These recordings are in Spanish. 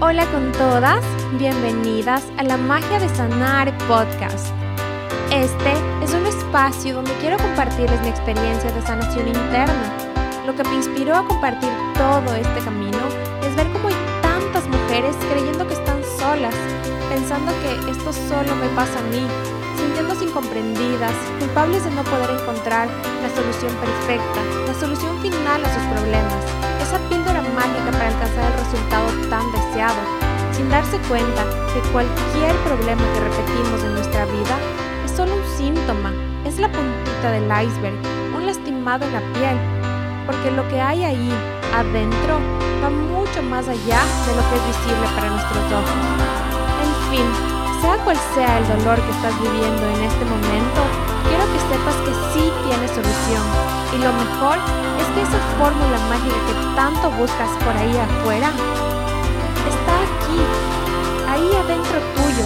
Hola con todas, bienvenidas a la Magia de Sanar podcast. Este es un espacio donde quiero compartirles mi experiencia de sanación interna. Lo que me inspiró a compartir todo este camino es ver cómo hay tantas mujeres creyendo que están solas, pensando que esto solo me pasa a mí, sintiéndose incomprendidas, culpables de no poder encontrar la solución perfecta, la solución final a sus problemas, esa píldora mágica para alcanzar el resultado tan deseado, sin darse cuenta que cualquier problema que repetimos en nuestra vida es solo un síntoma, es la puntita del iceberg, un lastimado en la piel, porque lo que hay ahí, adentro, va mucho más allá de lo que es visible para nuestros ojos. En fin, sea cual sea el dolor que estás viviendo en este momento, que sepas que sí tienes solución. Y lo mejor es que esa fórmula mágica que tanto buscas por ahí afuera está aquí, ahí adentro tuyo,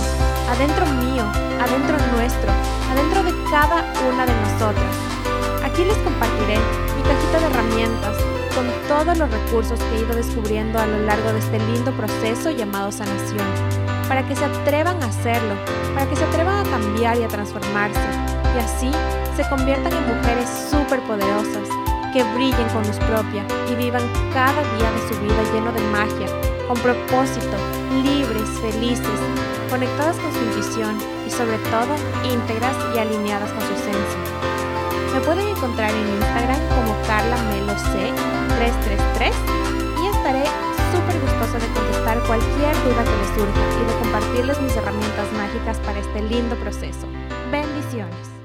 adentro mío, adentro nuestro, adentro de cada una de nosotras. Aquí les compartiré mi cajita de herramientas con todos los recursos que he ido descubriendo a lo largo de este lindo proceso llamado sanación, para que se atrevan a hacerlo, para que se atrevan a cambiar y a transformarse, y así se conviertan en mujeres súper poderosas, que brillen con luz propia y vivan cada día de su vida lleno de magia, con propósito, libres, felices, conectadas con su intuición y sobre todo íntegras y alineadas con su esencia. Me pueden encontrar en Instagram como carlameloc333 y estaré súper gustosa de contestar cualquier duda que les surja y de compartirles mis herramientas mágicas para este lindo proceso. Bendiciones.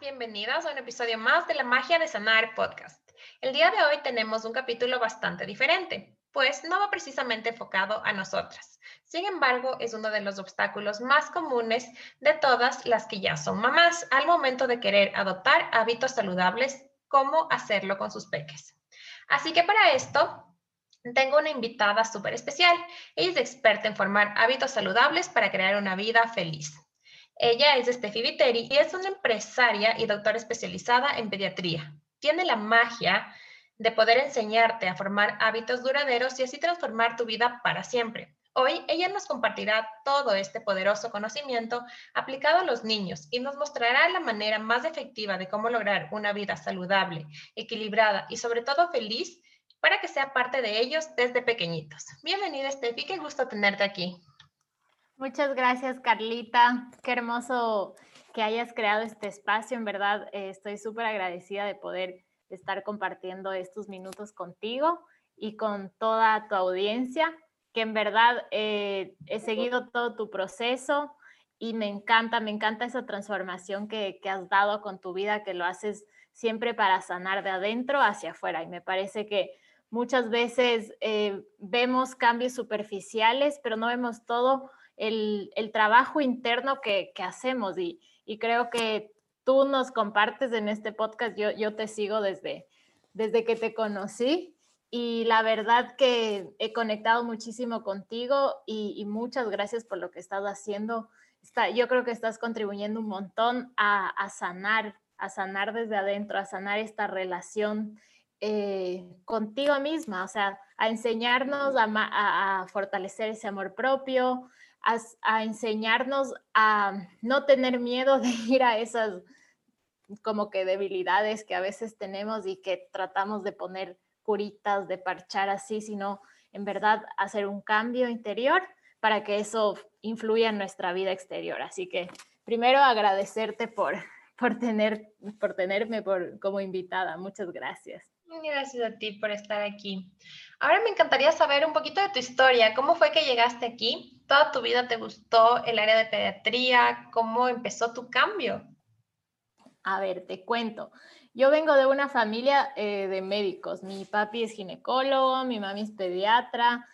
Bienvenidas a un episodio más de la Magia de Sanar podcast. El día de hoy tenemos un capítulo bastante diferente, pues no va precisamente enfocado a nosotras. Sin embargo, es uno de los obstáculos más comunes de todas las que ya son mamás al momento de querer adoptar hábitos saludables, cómo hacerlo con sus peques. Así que para esto tengo una invitada súper especial. Ella es experta en formar hábitos saludables para crear una vida feliz. Ella es Steffi Viteri y es una empresaria y doctora especializada en pediatría. Tiene la magia de poder enseñarte a formar hábitos duraderos y así transformar tu vida para siempre. Hoy ella nos compartirá todo este poderoso conocimiento aplicado a los niños y nos mostrará la manera más efectiva de cómo lograr una vida saludable, equilibrada y sobre todo feliz para que sea parte de ellos desde pequeñitos. Bienvenida Steffi, qué gusto tenerte aquí. Muchas gracias, Carlita. Qué hermoso que hayas creado este espacio. En verdad, eh, estoy súper agradecida de poder estar compartiendo estos minutos contigo y con toda tu audiencia, que en verdad eh, he seguido todo tu proceso y me encanta, me encanta esa transformación que, que has dado con tu vida, que lo haces siempre para sanar de adentro hacia afuera. Y me parece que muchas veces eh, vemos cambios superficiales, pero no vemos todo el, trabajo interno que, hacemos y, creo que tú nos compartes en este podcast, yo, yo te sigo desde, desde que te conocí y la verdad que he conectado muchísimo contigo y, muchas gracias por lo que estás haciendo. Está, yo creo que estás contribuyendo un montón a, sanar, a sanar desde adentro, a sanar esta relación eh, contigo misma, o sea, a enseñarnos a, a, fortalecer ese amor propio, a, enseñarnos a no tener miedo de ir a esas como que debilidades que a veces tenemos y que tratamos de poner curitas, de parchar así, sino en verdad hacer un cambio interior para que eso influya en nuestra vida exterior. Así que primero agradecerte por, por, tener, por tenerme por, como invitada. Muchas gracias. Gracias a ti por estar aquí. Ahora me encantaría saber un poquito de tu historia. ¿Cómo fue que llegaste aquí? ¿Toda tu vida te gustó el área de pediatría? ¿Cómo empezó tu cambio? A ver, te cuento. Yo vengo de una familia eh, de médicos. Mi papi es ginecólogo, mi mami es pediatra,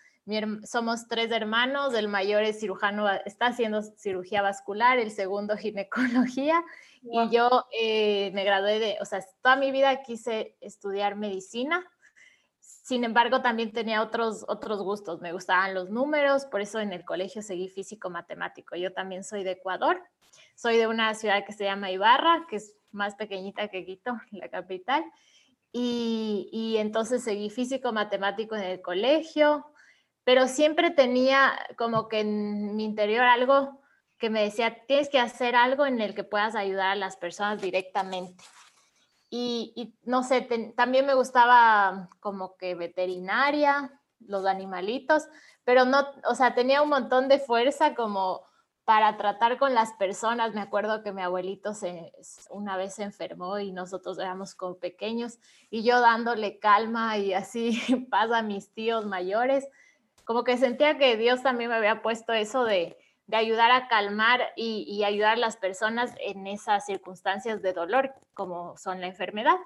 somos tres hermanos. El mayor es cirujano, está haciendo cirugía vascular, el segundo ginecología. Y yo eh, me gradué de, o sea, toda mi vida quise estudiar medicina. Sin embargo, también tenía otros, otros gustos. Me gustaban los números, por eso en el colegio seguí físico-matemático. Yo también soy de Ecuador. Soy de una ciudad que se llama Ibarra, que es más pequeñita que Quito, la capital. y, y entonces seguí físico matemático en el colegio, pero siempre tenía como que en mi interior algo que me decía, tienes que hacer algo en el que puedas ayudar a las personas directamente. Y, no sé, también me gustaba como que veterinaria, los animalitos, pero no, o sea, tenía un montón de fuerza como para tratar con las personas. Me acuerdo que mi abuelito se, una vez se enfermó y nosotros éramos como pequeños y yo dándole calma y así pasa a mis tíos mayores. Como que sentía que Dios también me había puesto eso de, de ayudar a calmar y, ayudar a las personas en esas circunstancias de dolor como son la enfermedad.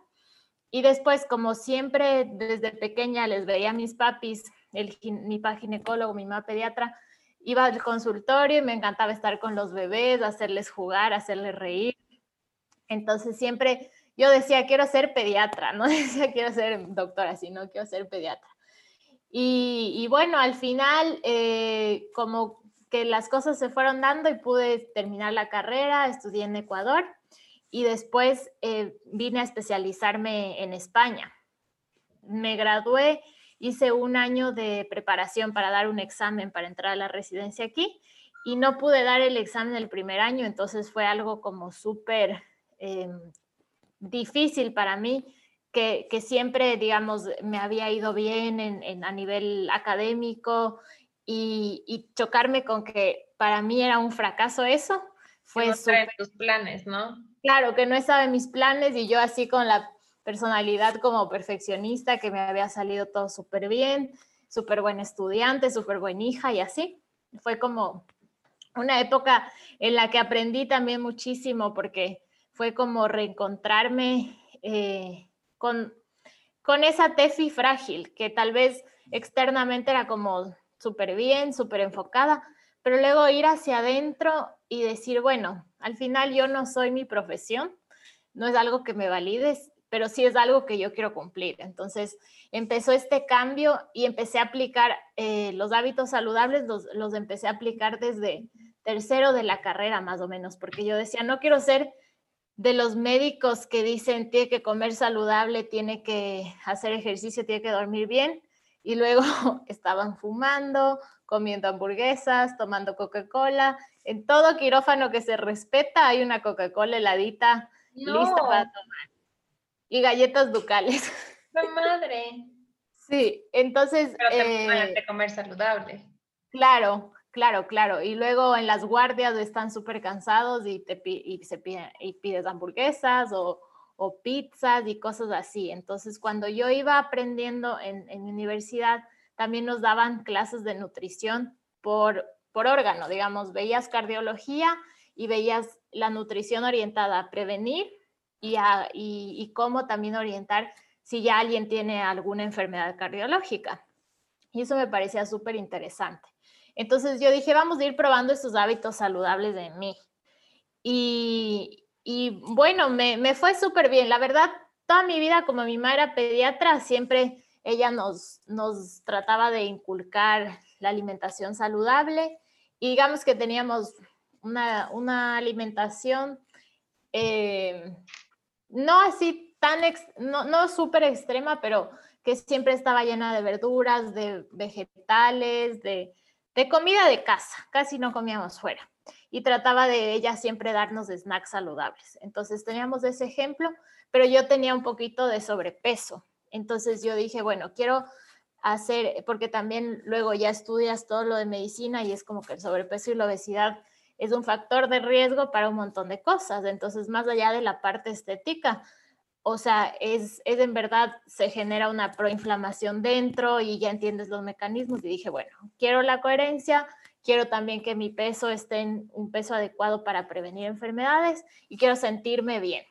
Y después, como siempre, desde pequeña les veía a mis papis, el, mi papá ginecólogo, mi mamá pediatra, iba al consultorio y me encantaba estar con los bebés, hacerles jugar, hacerles reír. Entonces siempre yo decía, quiero ser pediatra, no decía quiero ser doctora, sino quiero ser pediatra. Y, bueno, al final, eh, como que las cosas se fueron dando y pude terminar la carrera, estudié en Ecuador y después eh, vine a especializarme en España. Me gradué, hice un año de preparación para dar un examen para entrar a la residencia aquí y no pude dar el examen el primer año, entonces fue algo como súper em, difícil para mí. Que, siempre, digamos, me había ido bien en, a nivel académico, y, chocarme con que para mí era un fracaso eso, fue no super, tus planes, ¿no? Claro, que no estaba en mis planes y yo así con la personalidad como perfeccionista, que me había salido todo súper bien, súper buen estudiante, súper buena hija y así. Fue como una época en la que aprendí también muchísimo porque fue como reencontrarme eh, con, con esa Tefi frágil, que tal vez externamente era como súper bien, súper enfocada, pero luego ir hacia adentro y decir, bueno, al final yo no soy mi profesión, no es algo que me valides, pero sí es algo que yo quiero cumplir. Entonces empezó este cambio y empecé a aplicar eh, los hábitos saludables, los, los empecé a aplicar desde tercero de la carrera más o menos, porque yo decía, no quiero ser de los médicos que dicen tiene que comer saludable, tiene que hacer ejercicio, tiene que dormir bien, y luego estaban fumando, comiendo hamburguesas, tomando Coca-Cola. En todo quirófano que se respeta hay una Coca-Cola heladita lista para tomar. Y galletas ducales. ¡La madre! Sí, entonces... Pero te eh, comer saludable. Claro, claro, claro. Y luego en las guardias están súper cansados y, te, se y pides hamburguesas o pizzas y cosas así. Entonces, cuando yo iba aprendiendo en, universidad, también nos daban clases de nutrición por, órgano, digamos, veías cardiología y veías la nutrición orientada a prevenir y, y cómo también orientar si ya alguien tiene alguna enfermedad cardiológica. Y eso me parecía súper interesante. Entonces yo dije, vamos a ir probando estos hábitos saludables de mí. Y, bueno, me, fue súper bien. La verdad, toda mi vida, como mi madre era pediatra, siempre ella nos, nos trataba de inculcar la alimentación saludable y digamos que teníamos una, alimentación eh, no así tan, no, no súper extrema, pero que siempre estaba llena de verduras, de vegetales, de, de comida de casa, casi no comíamos fuera y trataba de ella siempre darnos snacks saludables. Entonces teníamos ese ejemplo, pero yo tenía un poquito de sobrepeso. Entonces yo dije, bueno, quiero hacer, porque también luego ya estudias todo lo de medicina y es como que el sobrepeso y la obesidad es un factor de riesgo para un montón de cosas. Entonces, más allá de la parte estética, o sea, es, es en verdad, se genera una proinflamación dentro y ya entiendes los mecanismos y dije, bueno, quiero la coherencia, quiero también que mi peso esté en un peso adecuado para prevenir enfermedades y quiero sentirme bien.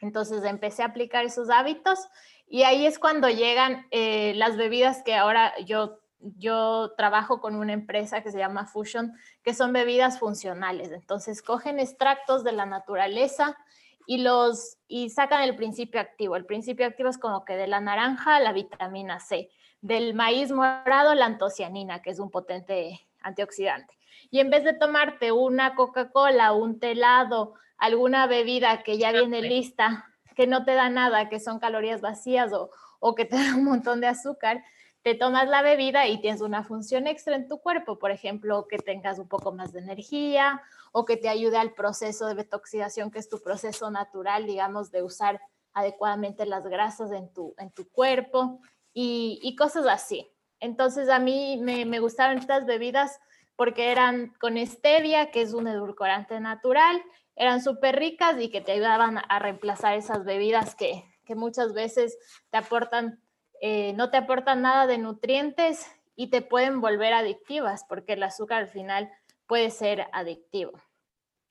Entonces empecé a aplicar esos hábitos y ahí es cuando llegan eh, las bebidas que ahora yo, yo trabajo con una empresa que se llama Fusion, que son bebidas funcionales. Entonces cogen extractos de la naturaleza y los y sacan el principio activo. El principio activo es como que de la naranja la vitamina C, del maíz morado la antocianina, que es un potente antioxidante. Y en vez de tomarte una Coca-Cola, un telado, alguna bebida que ya viene lista que no te da nada, que son calorías vacías o, o que te da un montón de azúcar, te tomas la bebida y tienes una función extra en tu cuerpo, por ejemplo, que tengas un poco más de energía o que te ayude al proceso de detoxidación, que es tu proceso natural, digamos, de usar adecuadamente las grasas en tu, en tu cuerpo y, cosas así. Entonces a mí me, me gustaron estas bebidas porque eran con stevia, que es un edulcorante natural, eran súper ricas y que te ayudaban a reemplazar esas bebidas que, que muchas veces te aportan eh, no te aportan nada de nutrientes y te pueden volver adictivas porque el azúcar al final puede ser adictivo.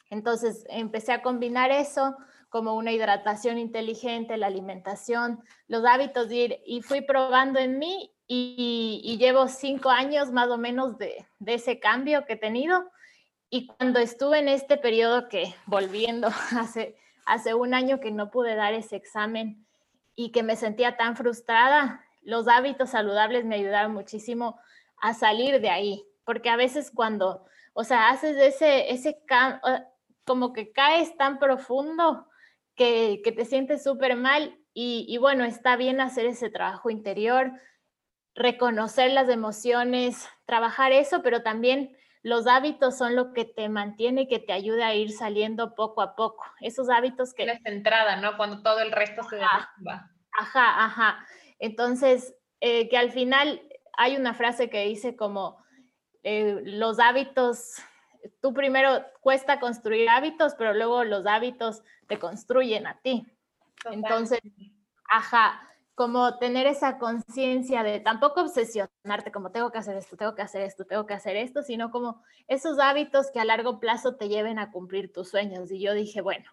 Entonces empecé a combinar eso como una hidratación inteligente, la alimentación, los hábitos de ir, y fui probando en mí y, llevo cinco años más o menos de, de, ese cambio que he tenido. Y cuando estuve en este periodo que, volviendo hace, hace un año que no pude dar ese examen y que me sentía tan frustrada, los hábitos saludables me ayudaron muchísimo a salir de ahí, porque a veces cuando, o sea, haces ese, ese como que caes tan profundo que, que te sientes súper mal y, y bueno, está bien hacer ese trabajo interior, reconocer las emociones, trabajar eso, pero también los hábitos son lo que te mantiene y que te ayuda a ir saliendo poco a poco. Esos hábitos que... La entrada, ¿no? Cuando todo el resto se derrumba. Ajá, ajá. Entonces, eh, que al final hay una frase que dice como eh, los hábitos, tú primero cuesta construir hábitos, pero luego los hábitos te construyen a ti. Entonces, ajá, como tener esa conciencia de tampoco obsesionarte como tengo que hacer esto, tengo que hacer esto, tengo que hacer esto, sino como esos hábitos que a largo plazo te lleven a cumplir tus sueños. Y yo dije, bueno,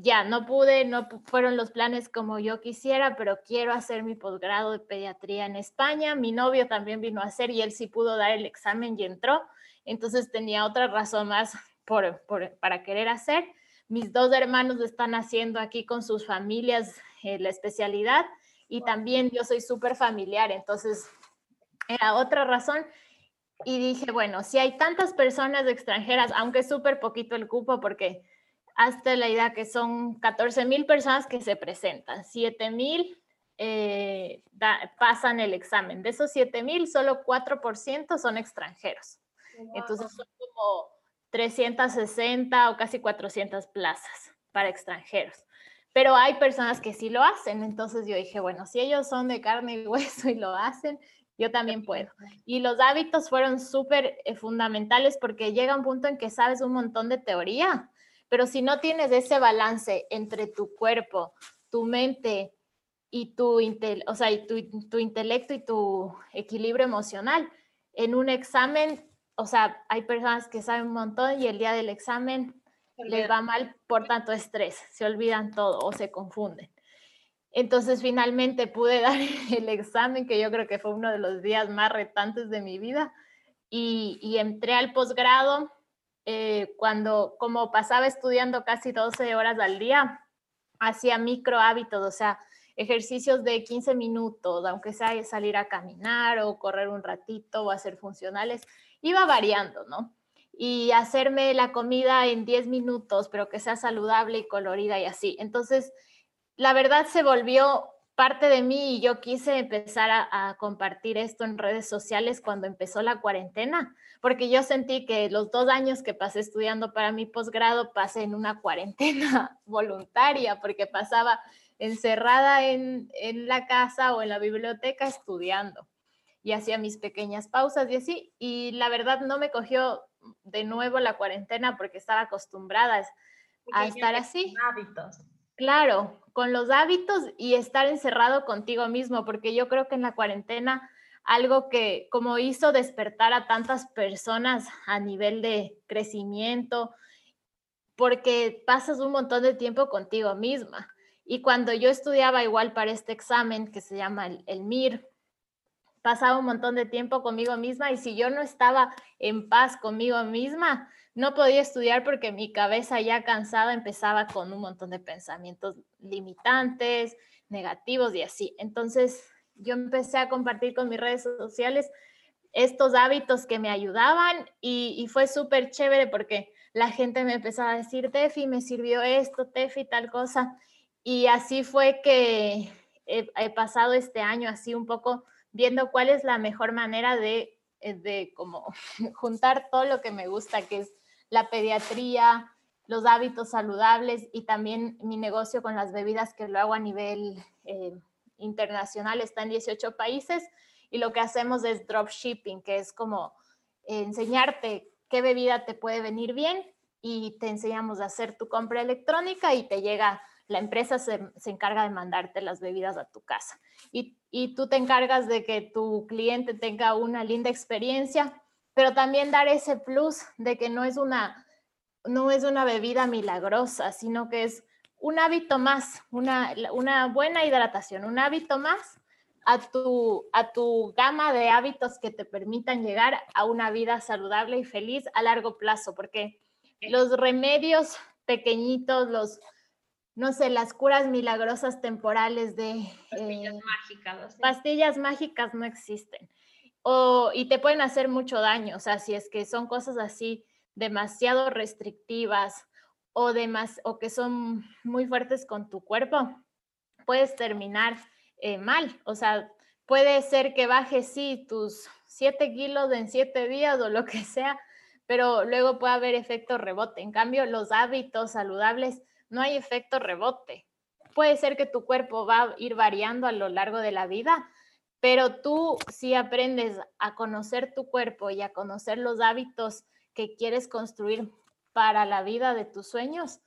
ya no pude, no fueron los planes como yo quisiera, pero quiero hacer mi posgrado de pediatría en España. Mi novio también vino a hacer y él sí pudo dar el examen y entró. Entonces tenía otra razón más para querer hacer. Mis dos hermanos están haciendo aquí con sus familias eh, la especialidad y también yo soy súper familiar, entonces era otra razón. Y dije, bueno, si hay tantas personas extranjeras, aunque es súper poquito el cupo, porque hasta la idea que son 14 mil personas que se presentan, 7 mil eh, pasan el examen. De esos 7 mil, solo 4% son extranjeros. Entonces son como 360 o casi 400 plazas para extranjeros. Pero hay personas que sí lo hacen. Entonces yo dije, bueno, si ellos son de carne y hueso y lo hacen, yo también puedo. Y los hábitos fueron súper eh, fundamentales porque llega un punto en que sabes un montón de teoría, pero si no tienes ese balance entre tu cuerpo, tu mente y tu, o sea, y tu, intelecto y tu equilibrio emocional, en un examen, o sea, hay personas que saben un montón y el día del examen les va mal por tanto estrés, se olvidan todo o se confunden. Entonces finalmente pude dar el examen, que yo creo que fue uno de los días más retantes de mi vida, y, y entré al posgrado eh, cuando, como pasaba estudiando casi 12 horas al día, hacía micro hábitos, o sea, ejercicios de 15 minutos, aunque sea salir a caminar o correr un ratito o hacer funcionales, iba variando, ¿no? Y hacerme la comida en 10 minutos, pero que sea saludable y colorida y así. Entonces, la verdad se volvió parte de mí y yo quise empezar a, compartir esto en redes sociales cuando empezó la cuarentena, porque yo sentí que los dos años que pasé estudiando para mi posgrado pasé en una cuarentena voluntaria, porque pasaba encerrada en, en la casa o en la biblioteca estudiando y hacía mis pequeñas pausas y así, y la verdad no me cogió de nuevo la cuarentena porque estaba acostumbrada a estar así. Hábitos. Claro, con los hábitos y estar encerrado contigo mismo, porque yo creo que en la cuarentena algo que como hizo despertar a tantas personas a nivel de crecimiento, porque pasas un montón de tiempo contigo misma. Y cuando yo estudiaba igual para este examen que se llama el, el MIR, pasaba un montón de tiempo conmigo misma y si yo no estaba en paz conmigo misma, no podía estudiar porque mi cabeza ya cansada empezaba con un montón de pensamientos limitantes, negativos y así. Entonces yo empecé a compartir con mis redes sociales estos hábitos que me ayudaban y, fue súper chévere porque la gente me empezaba a decir, Tefi, me sirvió esto, Tefi, tal cosa. Y así fue que he, pasado este año así un poco viendo cuál es la mejor manera de, eh, de como juntar todo lo que me gusta, que es la pediatría, los hábitos saludables y también mi negocio con las bebidas que lo hago a nivel eh, internacional, está en 18 países y lo que hacemos es dropshipping, que es como enseñarte qué bebida te puede venir bien y te enseñamos a hacer tu compra electrónica y te llega, la empresa se, encarga de mandarte las bebidas a tu casa. Y, y tú te encargas de que tu cliente tenga una linda experiencia, pero también dar ese plus de que no es una, no es una bebida milagrosa, sino que es un hábito más, una, una buena hidratación, un hábito más a tu, a tu gama de hábitos que te permitan llegar a una vida saludable y feliz a largo plazo, porque los remedios pequeñitos, los, no sé, las curas milagrosas temporales de... Pastillas eh, mágicas. Pastillas mágicas no existen. O, y te pueden hacer mucho daño, o sea, si es que son cosas así demasiado restrictivas o, demas, o que son muy fuertes con tu cuerpo, puedes terminar eh, mal. O sea, puede ser que bajes, sí, tus 7 kilos en 7 días o lo que sea, pero luego puede haber efecto rebote. En cambio, los hábitos saludables no hay efecto rebote. Puede ser que tu cuerpo va a ir variando a lo largo de la vida, pero tú si aprendes a conocer tu cuerpo y a conocer los hábitos que quieres construir para la vida de tus sueños,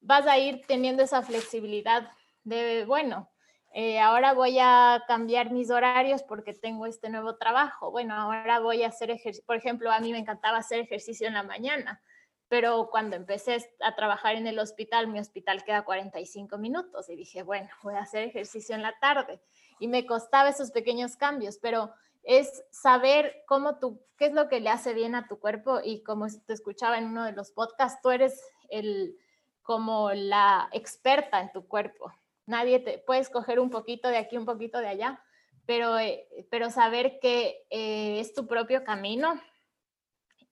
vas a ir teniendo esa flexibilidad de, bueno, eh, ahora voy a cambiar mis horarios porque tengo este nuevo trabajo. Bueno, ahora voy a hacer ejercicio. Por ejemplo, a mí me encantaba hacer ejercicio en la mañana, pero cuando empecé a trabajar en el hospital, mi hospital queda 45 minutos y dije, bueno, voy a hacer ejercicio en la tarde. Y me costaba esos pequeños cambios, pero es saber cómo tú, qué es lo que le hace bien a tu cuerpo y como te escuchaba en uno de los podcasts, tú eres el, como la experta en tu cuerpo nadie te puede escoger un poquito de aquí, un poquito de allá, pero, eh, pero saber que eh, es tu propio camino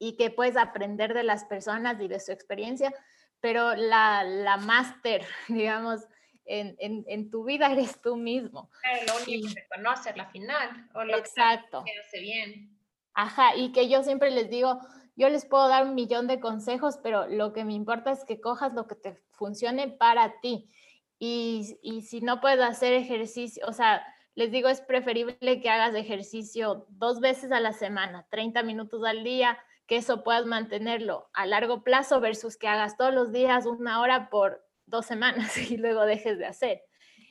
y que puedes aprender de las personas y de su experiencia, pero la, la máster, digamos, en, en, en, tu vida eres tú mismo. Claro, lo único que conoce la final, o lo exacto. que hace bien. Ajá, y que yo siempre les digo, yo les puedo dar un millón de consejos, pero lo que me importa es que cojas lo que te funcione para ti. Y, si no puedes hacer ejercicio, o sea, les digo, es preferible que hagas ejercicio dos veces a la semana, 30 minutos al día, que eso puedas mantenerlo a largo plazo versus que hagas todos los días una hora por dos semanas y luego dejes de hacer.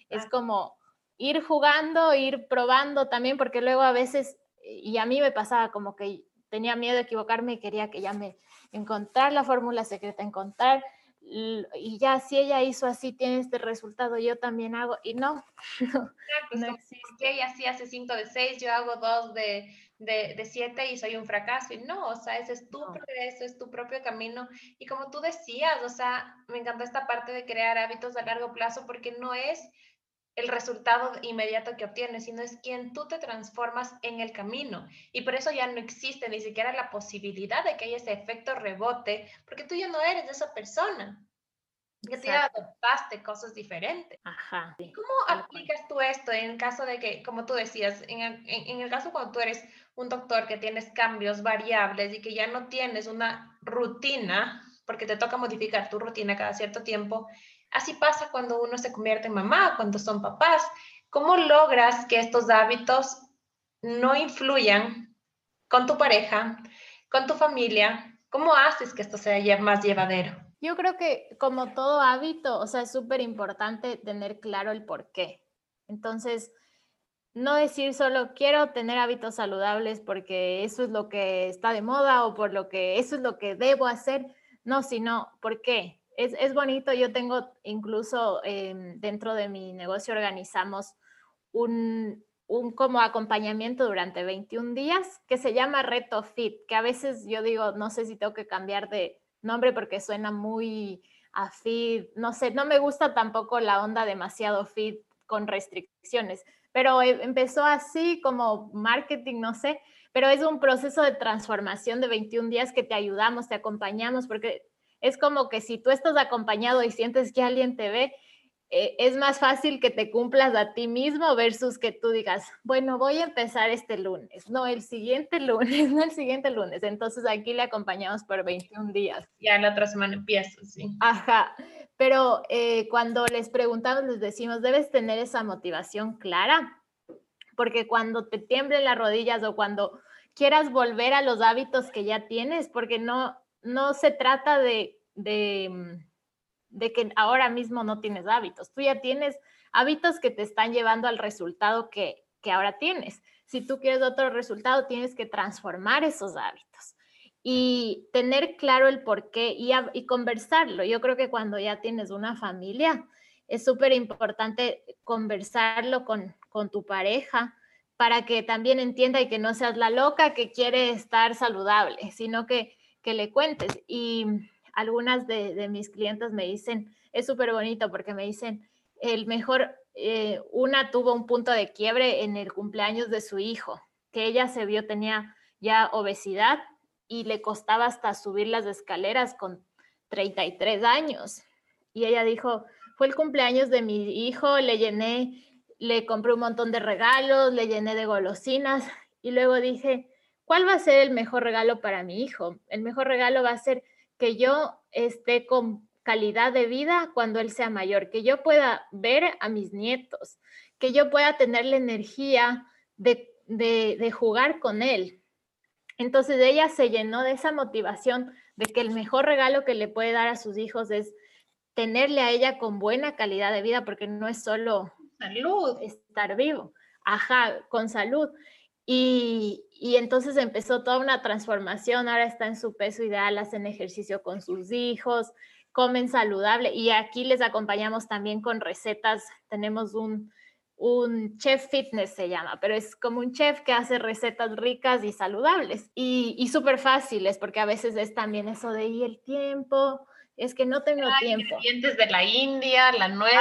Es como ir jugando, ir probando también, porque luego a veces, y a mí me pasaba como que tenía miedo de equivocarme y quería que ya me encontrar la fórmula secreta, encontrar y ya si ella hizo así, tiene este resultado, yo también hago, y no, no, pues no existe. ella sí hace 5 de 6, yo hago 2 de, de, 7 y soy un fracaso, y no, o sea, ese es tu progreso, es tu propio camino, y como tú decías, o sea, me encantó esta parte de crear hábitos a largo plazo, porque no es el resultado inmediato que obtienes, sino es quien tú te transformas en el camino. Y por eso ya no existe ni siquiera la posibilidad de que haya ese efecto rebote, porque tú ya no eres de esa persona. Ya te adoptaste cosas diferentes. Ajá. ¿Cómo aplicas tú esto en caso de que, como tú decías, en el, en el caso cuando tú eres un doctor que tienes cambios variables y que ya no tienes una rutina, porque te toca modificar tu rutina cada cierto tiempo, Así pasa cuando uno se convierte en mamá, cuando son papás. ¿Cómo logras que estos hábitos no influyan con tu pareja, con tu familia? ¿Cómo haces que esto sea más llevadero? Yo creo que como todo hábito, o sea, es súper importante tener claro el por qué. Entonces, no decir solo quiero tener hábitos saludables porque eso es lo que está de moda o por lo que eso es lo que debo hacer. No, sino por qué es, bonito. Yo tengo incluso em, dentro de mi negocio organizamos un, un como acompañamiento durante 21 días que se llama Reto Fit, que a veces yo digo, no sé si tengo que cambiar de nombre porque suena muy a fit, no sé, no me gusta tampoco la onda demasiado fit con restricciones, pero e, empezó así como marketing, no sé, pero es un proceso de transformación de 21 días que te ayudamos, te acompañamos, porque es como que si tú estás acompañado y sientes que alguien te ve, eh, es más fácil que te cumplas a ti mismo versus que tú digas, bueno, voy a empezar este lunes, no, el siguiente lunes, no el siguiente lunes. Entonces aquí le acompañamos por 21 días. Ya la otra semana empieza, sí. Ajá, pero eh, cuando les preguntamos, les decimos, debes tener esa motivación clara, porque cuando te tiemblen las rodillas o cuando quieras volver a los hábitos que ya tienes, porque no, no se trata de, de mm, de que ahora mismo no tienes hábitos. Tú ya tienes hábitos que te están llevando al resultado que, que ahora tienes. Si tú quieres otro resultado, tienes que transformar esos hábitos y tener claro el por qué y, conversarlo. Yo creo que cuando ya tienes una familia, es súper importante conversarlo con, con tu pareja para que también entienda y que no seas la loca que quiere estar saludable, sino que, que le cuentes. Y algunas de, mis clientes me dicen, es súper bonito porque me dicen, el mejor, eh, una tuvo un punto de quiebre en el cumpleaños de su hijo, que ella se vio tenía ya obesidad y le costaba hasta subir las escaleras con 33 años. Y ella dijo, fue el cumpleaños de mi hijo, le llené, le compré un montón de regalos, le llené de golosinas y luego dije, ¿cuál va a ser el mejor regalo para mi hijo? El mejor regalo va a ser que yo esté con calidad de vida cuando él sea mayor, que yo pueda ver a mis nietos, que yo pueda tener la energía de, de, jugar con él. Entonces ella se llenó de esa motivación de que el mejor regalo que le puede dar a sus hijos es tenerle a ella con buena calidad de vida, porque no es solo salud, estar vivo, ajá, con salud. Y, entonces empezó toda una transformación, ahora está en su peso ideal, hacen ejercicio con sus hijos, comen saludable y aquí les acompañamos también con recetas. Tenemos un, un chef fitness se llama, pero es como un chef que hace recetas ricas y saludables y, y súper fáciles, porque a veces es también eso de y el tiempo, es que no tengo Hay tiempo. Ingredientes de la India, la nuez.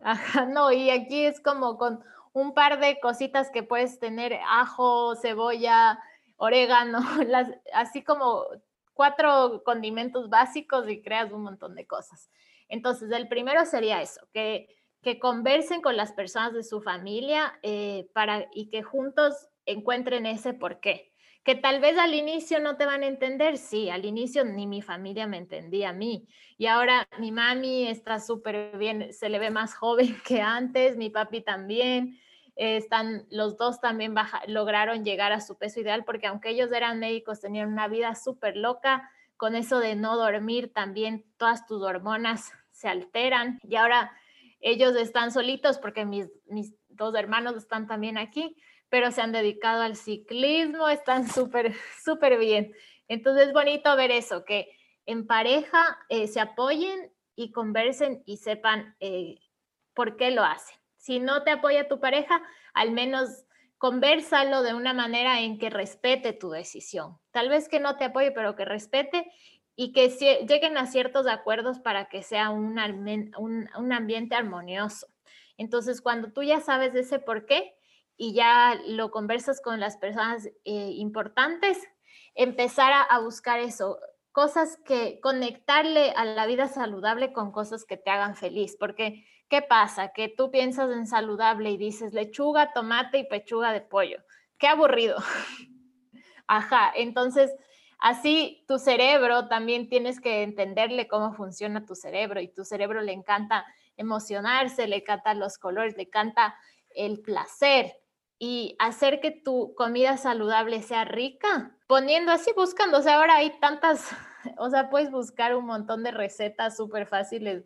ajá, no, y aquí es como con un par de cositas que puedes tener, ajo, cebolla, orégano, las, así como cuatro condimentos básicos y creas un montón de cosas. Entonces, el primero sería eso, que, que conversen con las personas de su familia eh, para, y que juntos encuentren ese por qué que tal vez al inicio no te van a entender, sí, al inicio ni mi familia me entendía a mí. Y ahora mi mami está súper bien, se le ve más joven que antes, mi papi también. están, los dos también lograron llegar a su peso ideal porque aunque ellos eran médicos, tenían una vida súper loca, con eso de no dormir también todas tus hormonas se alteran y ahora ellos están solitos porque mis, mis dos hermanos están también aquí pero se han dedicado al ciclismo, están súper, súper bien. Entonces es bonito ver eso, que en pareja eh, se apoyen y conversen y sepan eh, por qué lo hacen. Si no te apoya tu pareja, al menos conversalo de una manera en que respete tu decisión. Tal vez que no te apoye, pero que respete y que lleguen a ciertos acuerdos para que sea un, ambiente armonioso. Entonces, cuando tú ya sabes ese por qué, y ya lo conversas con las personas eh, importantes, empezar a, buscar eso, cosas que conectarle a la vida saludable con cosas que te hagan feliz, porque ¿qué pasa? Que tú piensas en saludable y dices lechuga, tomate y pechuga de pollo. Qué aburrido. Ajá, entonces así tu cerebro también tienes que entenderle cómo funciona tu cerebro y tu cerebro le encanta emocionarse, le encanta los colores, le encanta el placer y hacer que tu comida saludable sea rica, poniendo así, buscando, o sea, ahora hay tantas, o sea, puedes buscar un montón de recetas súper fáciles.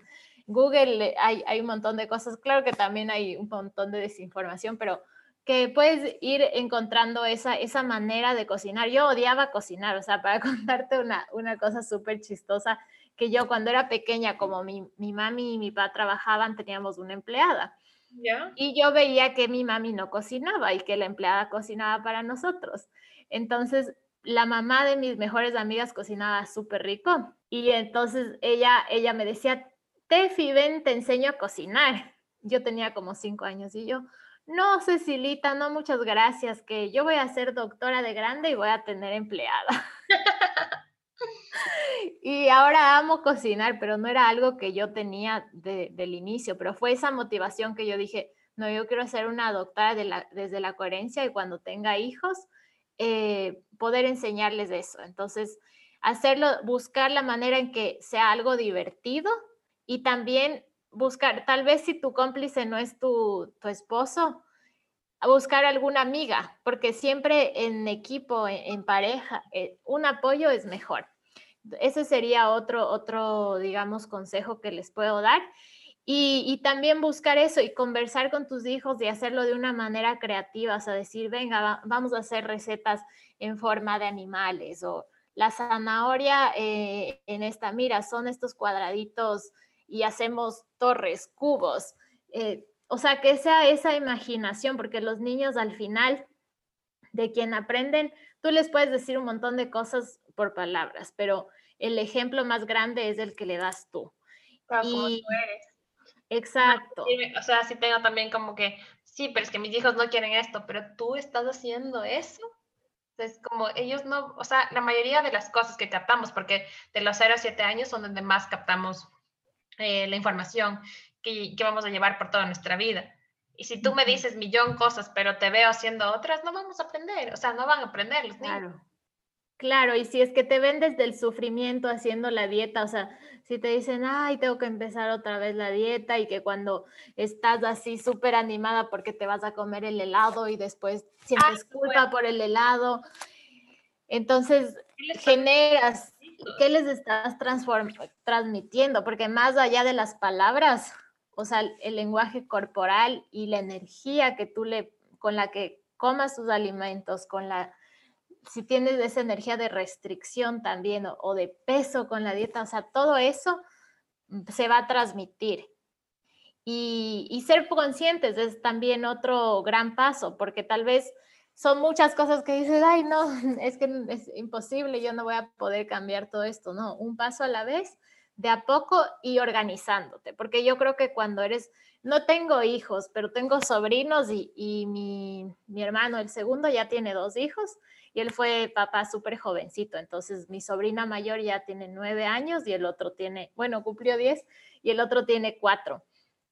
Google hay, hay un montón de cosas, claro que también hay un montón de desinformación, pero que puedes ir encontrando esa, esa manera de cocinar. Yo odiaba cocinar, o sea, para contarte una, una cosa súper chistosa, que yo cuando era pequeña, como mi, mi mami y mi papá trabajaban, teníamos una empleada. Y yo veía que mi mami no cocinaba y que la empleada cocinaba para nosotros. Entonces, la mamá de mis mejores amigas cocinaba súper rico y entonces ella, ella me decía, Tefi, ven, te enseño a cocinar. Yo tenía como cinco años y yo, no, Cecilita, no, muchas gracias, que yo voy a ser doctora de grande y voy a tener empleada. Y ahora amo cocinar, pero no era algo que yo tenía del inicio, pero fue esa motivación que yo dije, no, yo quiero ser una doctora desde la coherencia y cuando tenga hijos, eh, poder enseñarles eso. Entonces, hacerlo, buscar la manera en que sea algo divertido y también buscar, tal vez si tu cómplice no es tu, tu esposo, buscar alguna amiga, porque siempre en equipo, en, pareja, eh, un apoyo es mejor. Ese sería otro, otro, digamos, consejo que les puedo dar. Y, también buscar eso y conversar con tus hijos y hacerlo de una manera creativa, o sea, decir, venga, vamos a hacer recetas en forma de animales o la zanahoria eh, en esta, mira, son estos cuadraditos y hacemos torres, cubos. Eh, o sea, que sea esa imaginación, porque los niños al final de quien aprenden, tú les puedes decir un montón de cosas por palabras, pero el ejemplo más grande es el que le das tú. y, tú eres. Exacto. O sea, sí tengo también como que, sí, pero es que mis hijos no quieren esto, pero tú estás haciendo eso. Entonces, como ellos no, o sea, la mayoría de las cosas que captamos, porque de los 0 a 7 años son donde más captamos eh, la información que, que, vamos a llevar por toda nuestra vida. Y si tú me dices millón cosas, pero te veo haciendo otras, no vamos a aprender, o sea, no van a aprender los niños. Claro. Claro, y si es que te ven desde el sufrimiento haciendo la dieta, o sea, si te dicen, ay, tengo que empezar otra vez la dieta y que cuando estás así súper animada porque te vas a comer el helado y después sientes culpa por el helado, entonces generas, ¿qué les estás transmitiendo? Porque más allá de las palabras, o sea, el lenguaje corporal y la energía que tú le, con la que comas tus alimentos, con la si tienes esa energía de restricción también o, de peso con la dieta, o sea, todo eso se va a transmitir. Y, ser conscientes es también otro gran paso, porque tal vez son muchas cosas que dices, ay, no, es que es imposible, yo no voy a poder cambiar todo esto, no, un paso a la vez, de a poco y organizándote, porque yo creo que cuando eres, no tengo hijos, pero tengo sobrinos y, y mi, mi hermano, el segundo, ya tiene dos hijos y él fue papá súper jovencito. Entonces mi sobrina mayor ya tiene nueve años y el otro tiene, bueno, cumplió diez y el otro tiene cuatro.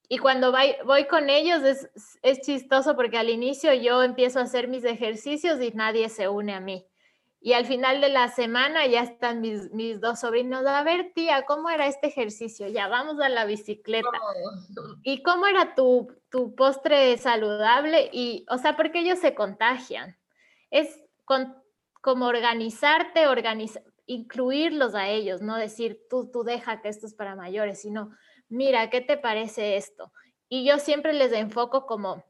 Y cuando voy, con ellos es, es chistoso porque al inicio yo empiezo a hacer mis ejercicios y nadie se une a mí. Y al final de la semana ya están mis, mis, dos sobrinos. A ver, tía, ¿cómo era este ejercicio? Ya vamos a la bicicleta. Oh. ¿Y cómo era tu, tu postre saludable? Y, o sea, porque ellos se contagian. Es, con, como organizarte, incluirlos a ellos, no decir tú, tú deja que esto es para mayores, sino mira, ¿qué te parece esto? Y yo siempre les enfoco como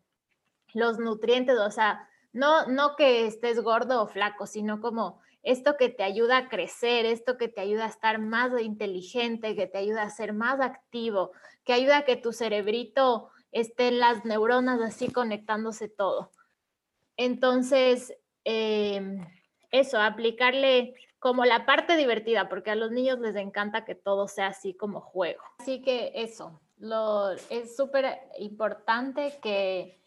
los nutrientes, o sea, no, no que estés gordo o flaco, sino como esto que te ayuda a crecer, esto que te ayuda a estar más inteligente, que te ayuda a ser más activo, que ayuda a que tu cerebrito esté en las neuronas así conectándose todo. Entonces, Em, eso, aplicarle como la parte divertida, porque a los niños les encanta que todo sea así como juego. Así que eso, lo, es súper importante que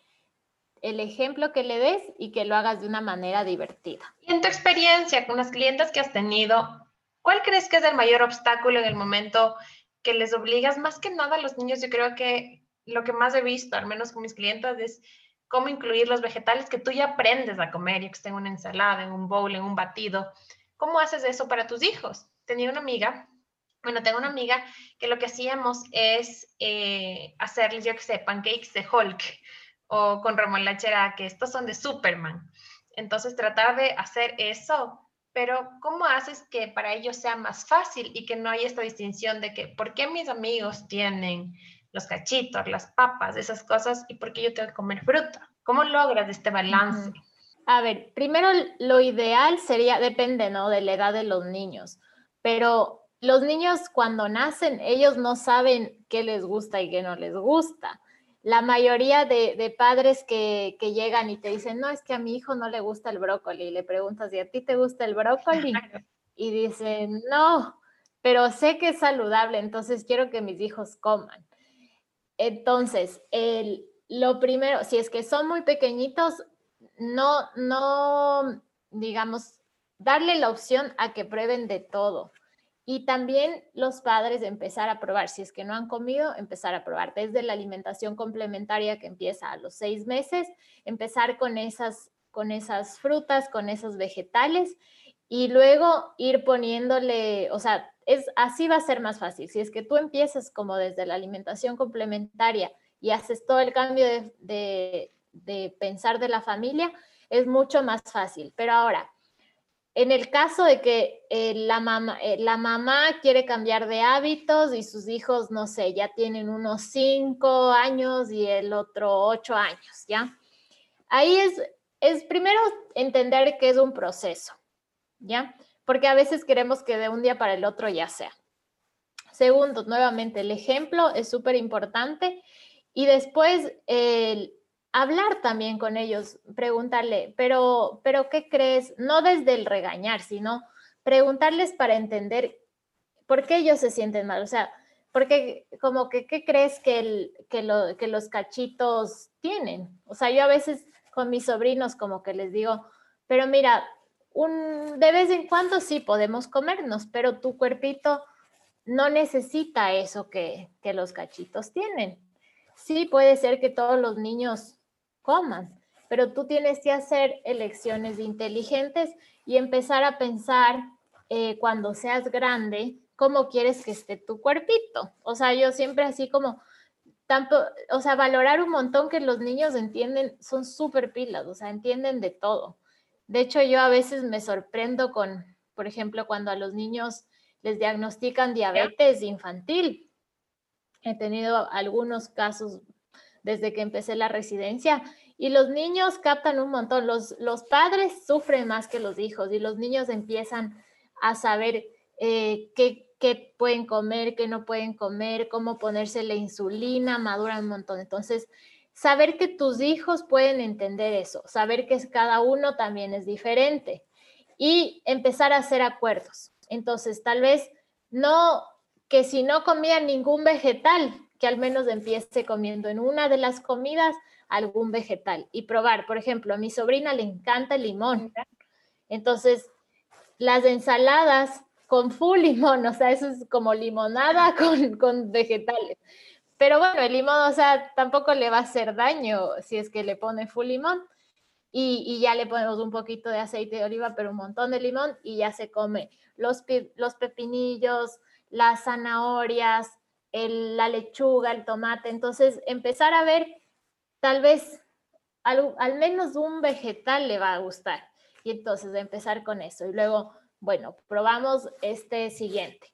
el ejemplo que le des y que lo hagas de una manera divertida. Y en tu experiencia con las clientes que has tenido, ¿cuál crees que es el mayor obstáculo en el momento que les obligas? Más que nada a los niños, yo creo que lo que más he visto, al menos con mis clientes, es cómo incluir los vegetales que tú ya aprendes a comer, y que estén en una ensalada, en un bowl, en un batido. ¿Cómo haces eso para tus hijos? Tenía una amiga, bueno, tengo una amiga que lo que hacíamos es eh, hacerles, yo que sé, pancakes de Hulk o con remolachera, que estos son de Superman. Entonces, tratar de hacer eso, pero ¿cómo haces que para ellos sea más fácil y que no haya esta distinción de que, ¿por qué mis amigos tienen los cachitos, las papas, esas cosas, y por qué yo tengo que comer fruta. ¿Cómo logras este balance? A ver, primero lo ideal sería, depende, ¿no? De la edad de los niños, pero los niños cuando nacen, ellos no saben qué les gusta y qué no les gusta. La mayoría de, padres que, que, llegan y te dicen, no, es que a mi hijo no le gusta el brócoli, y le preguntas, ¿y a ti te gusta el brócoli? Y dicen, no, pero sé que es saludable, entonces quiero que mis hijos coman. Entonces, el, lo primero, si es que son muy pequeñitos, no, no, digamos, darle la opción a que prueben de todo. Y también los padres empezar a probar, si es que no han comido, empezar a probar desde la alimentación complementaria que empieza a los seis meses, empezar con esas, con esas frutas, con esos vegetales y luego ir poniéndole, o sea, es, así va a ser más fácil. Si es que tú empiezas como desde la alimentación complementaria y haces todo el cambio de, de pensar de la familia, es mucho más fácil. Pero ahora, en el caso de que eh, la, mamá, eh, la mamá quiere cambiar de hábitos y sus hijos, no sé, ya tienen unos cinco años y el otro ocho años, ¿ya? Ahí es, es primero entender que es un proceso, ¿ya? Porque a veces queremos que de un día para el otro ya sea. Segundo, nuevamente, el ejemplo es súper importante. Y después, el, hablar también con ellos, preguntarle, pero, pero ¿qué crees? No desde el regañar, sino preguntarles para entender por qué ellos se sienten mal. O sea, porque como que, ¿qué crees que, el, que, lo, que los cachitos tienen? O sea, yo a veces con mis sobrinos como que les digo, pero mira, un, de vez en cuando sí podemos comernos, pero tu cuerpito no necesita eso que, que los cachitos tienen. Sí, puede ser que todos los niños coman, pero tú tienes que hacer elecciones inteligentes y empezar a pensar eh, cuando seas grande cómo quieres que esté tu cuerpito. O sea, yo siempre así como, tanto, o sea, valorar un montón que los niños entienden, son súper pilas, o sea, entienden de todo. De hecho, yo a veces me sorprendo con, por ejemplo, cuando a los niños les diagnostican diabetes infantil. He tenido algunos casos desde que empecé la residencia. Y los niños captan un montón, los, los padres sufren más que los hijos y los niños empiezan a saber eh, qué, qué, pueden comer, qué no pueden comer, cómo ponerse la insulina, maduran un montón. Entonces, saber que tus hijos pueden entender eso, saber que cada uno también es diferente y empezar a hacer acuerdos. Entonces, tal vez no, que si no comían ningún vegetal, que al menos empiece comiendo en una de las comidas algún vegetal y probar. Por ejemplo, a mi sobrina le encanta el limón. Entonces, las ensaladas con full limón, o sea, eso es como limonada con, con vegetales. Pero bueno, el limón, o sea, tampoco le va a hacer daño si es que le pone full limón. Y, y, ya le ponemos un poquito de aceite de oliva, pero un montón de limón y ya se come los, los pepinillos, las zanahorias, la lechuga, el tomate. Entonces, empezar a ver, tal vez al, menos un vegetal le va a gustar. Y entonces empezar con eso. Y luego, bueno, probamos este siguiente.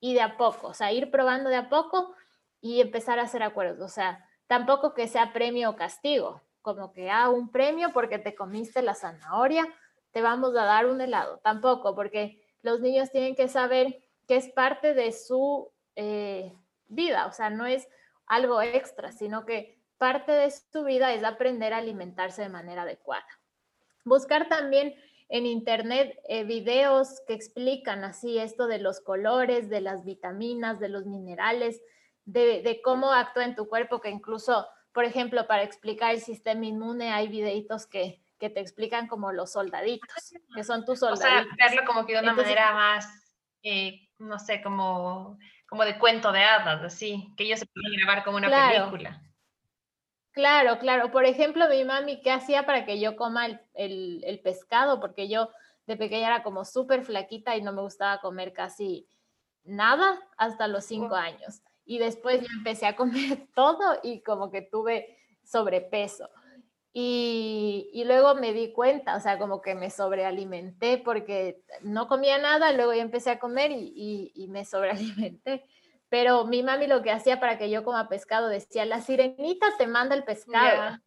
Y de a poco, o sea, ir probando de a poco y empezar a hacer acuerdos. O sea, tampoco que sea premio o castigo, como que, ah, un premio porque te comiste la zanahoria, te vamos a dar un helado. Tampoco, porque los niños tienen que saber que es parte de su eh, vida, o sea, no es algo extra, sino que parte de su vida es aprender a alimentarse de manera adecuada. Buscar también en internet eh, videos que explican así esto de los colores, de las vitaminas, de los minerales, de, cómo actúa en tu cuerpo, que incluso, por ejemplo, para explicar el sistema inmune hay videitos que, que te explican como los soldaditos, que son tus soldaditos. O sea, verlo como que de una manera más, eh, no sé, como como de cuento de hadas, así, que ellos se pueden grabar como una película. Claro, claro. Por ejemplo, mi mami, ¿qué hacía para que yo coma el, pescado? Porque yo de pequeña era como súper flaquita y no me gustaba comer casi nada hasta los cinco años. Y después yo empecé a comer todo y como que tuve sobrepeso. Y, luego me di cuenta, o sea, como que me sobrealimenté porque no comía nada, luego ya empecé a comer y, me sobrealimenté. Pero mi mami lo que hacía para que yo coma pescado decía, la sirenita te manda el pescado.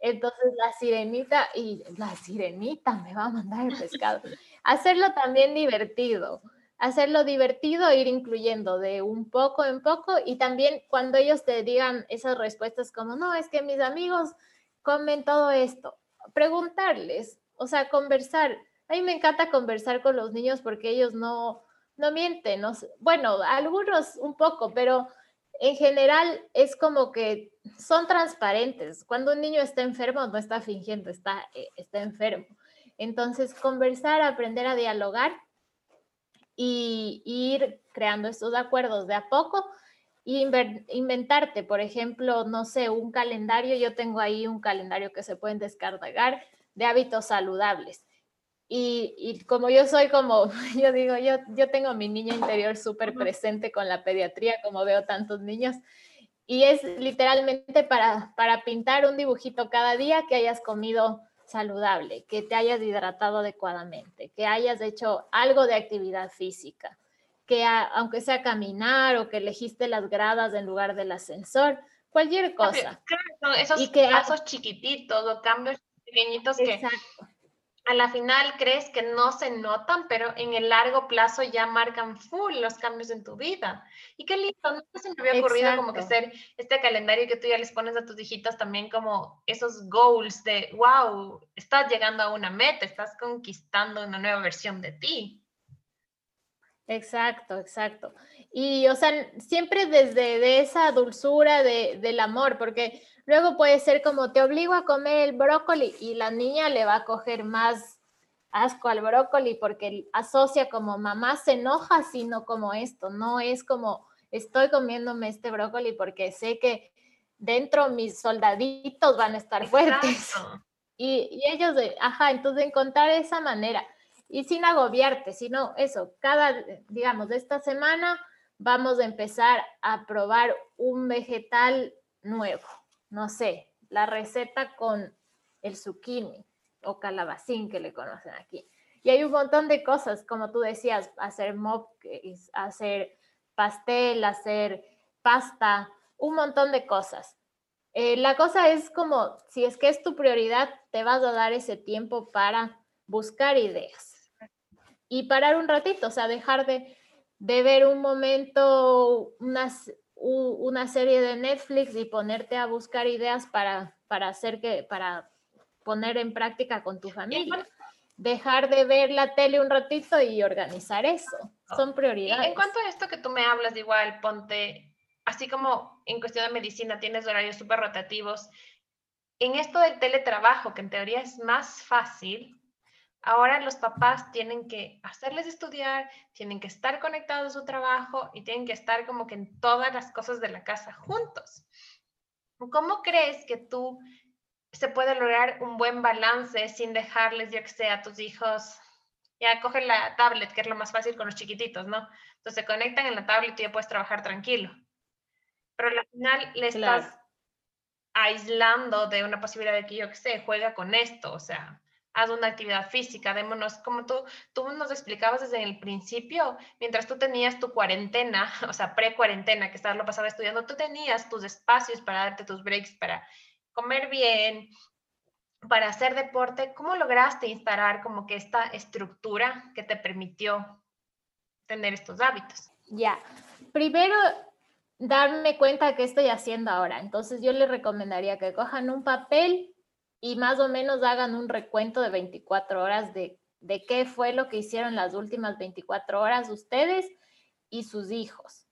Entonces la sirenita, y la sirenita me va a mandar el pescado. Hacerlo también divertido, hacerlo divertido, ir incluyendo de un poco en poco y también cuando ellos te digan esas respuestas como, no, es que mis amigos comen todo esto. Preguntarles, o sea, conversar. A mí me encanta conversar con los niños porque ellos no, no mienten. No, bueno, algunos un poco, pero en general es como que son transparentes. Cuando un niño está enfermo, no está fingiendo, está, eh, está enfermo. Entonces, conversar, aprender a dialogar y, ir creando estos acuerdos de a poco y inventarte, por ejemplo, no sé, un calendario, yo tengo ahí un calendario que se pueden descargar de hábitos saludables. Y, como yo soy como, yo digo, yo, yo tengo mi niña interior súper presente con la pediatría, como veo tantos niños, y es literalmente para, para pintar un dibujito cada día que hayas comido saludable, que te hayas hidratado adecuadamente, que hayas hecho algo de actividad física, que aunque sea caminar o que elegiste las gradas en lugar del ascensor, cualquier cosa. Claro, esos y que, pasos chiquititos o cambios pequeñitos que a la final crees que no se notan, pero en el largo plazo ya marcan full los cambios en tu vida. Y qué lindo, no se me había ocurrido como que ser este calendario que tú ya les pones a tus hijitas también como esos goals de, wow, estás llegando a una meta, estás conquistando una nueva versión de ti. Exacto, exacto. Y, o sea, siempre desde de esa dulzura de, del amor, porque Luego puede ser como te obligo a comer el brócoli y la niña le va a coger más asco al brócoli porque asocia como mamá se enoja sino como esto, no es como estoy comiéndome este brócoli porque sé que dentro mis soldaditos van a estar fuertes. Y, y, ellos, ajá, entonces encontrar esa manera y sin agobiarte, sino eso, cada, digamos, esta semana vamos a empezar a probar un vegetal nuevo no sé, la receta con el zucchini o calabacín que le conocen aquí. Y hay un montón de cosas, como tú decías, hacer mopcakes, hacer pastel, hacer pasta, un montón de cosas. Eh, la cosa es como, si es que es tu prioridad, te vas a dar ese tiempo para buscar ideas y parar un ratito, o sea, dejar de, de ver un momento unas, una serie de Netflix y ponerte a buscar ideas para, para hacer que, para poner en práctica con tu familia. Dejar de ver la tele un ratito y organizar eso. Son prioridades. en cuanto a esto que tú me hablas, igual, ponte, así como en cuestión de medicina tienes horarios súper rotativos, en esto del teletrabajo, que en teoría es más fácil, Ahora los papás tienen que hacerles estudiar, tienen que estar conectados a su trabajo y tienen que estar como que en todas las cosas de la casa juntos. ¿Cómo crees que tú se puede lograr un buen balance sin dejarles, yo que sé, a tus hijos, ya cogen la tablet, que es lo más fácil con los chiquititos, ¿no? Entonces se conectan en la tablet y ya puedes trabajar tranquilo. Pero al final le estás aislando de una posibilidad de que, yo que sé, juega con esto, o sea, haz una actividad física, démonos, como tú, tú nos explicabas desde el principio, mientras tú tenías tu cuarentena, o sea, pre-cuarentena, que estabas lo pasaba estudiando, tú tenías tus espacios para darte tus breaks, para comer bien, para hacer deporte. ¿Cómo lograste instalar como que esta estructura que te permitió tener estos hábitos? Ya, primero darme cuenta que estoy haciendo ahora. Entonces yo les recomendaría que cojan un papel y más o menos hagan un recuento de 24 horas de, de qué fue lo que hicieron las últimas 24 horas ustedes y sus hijos.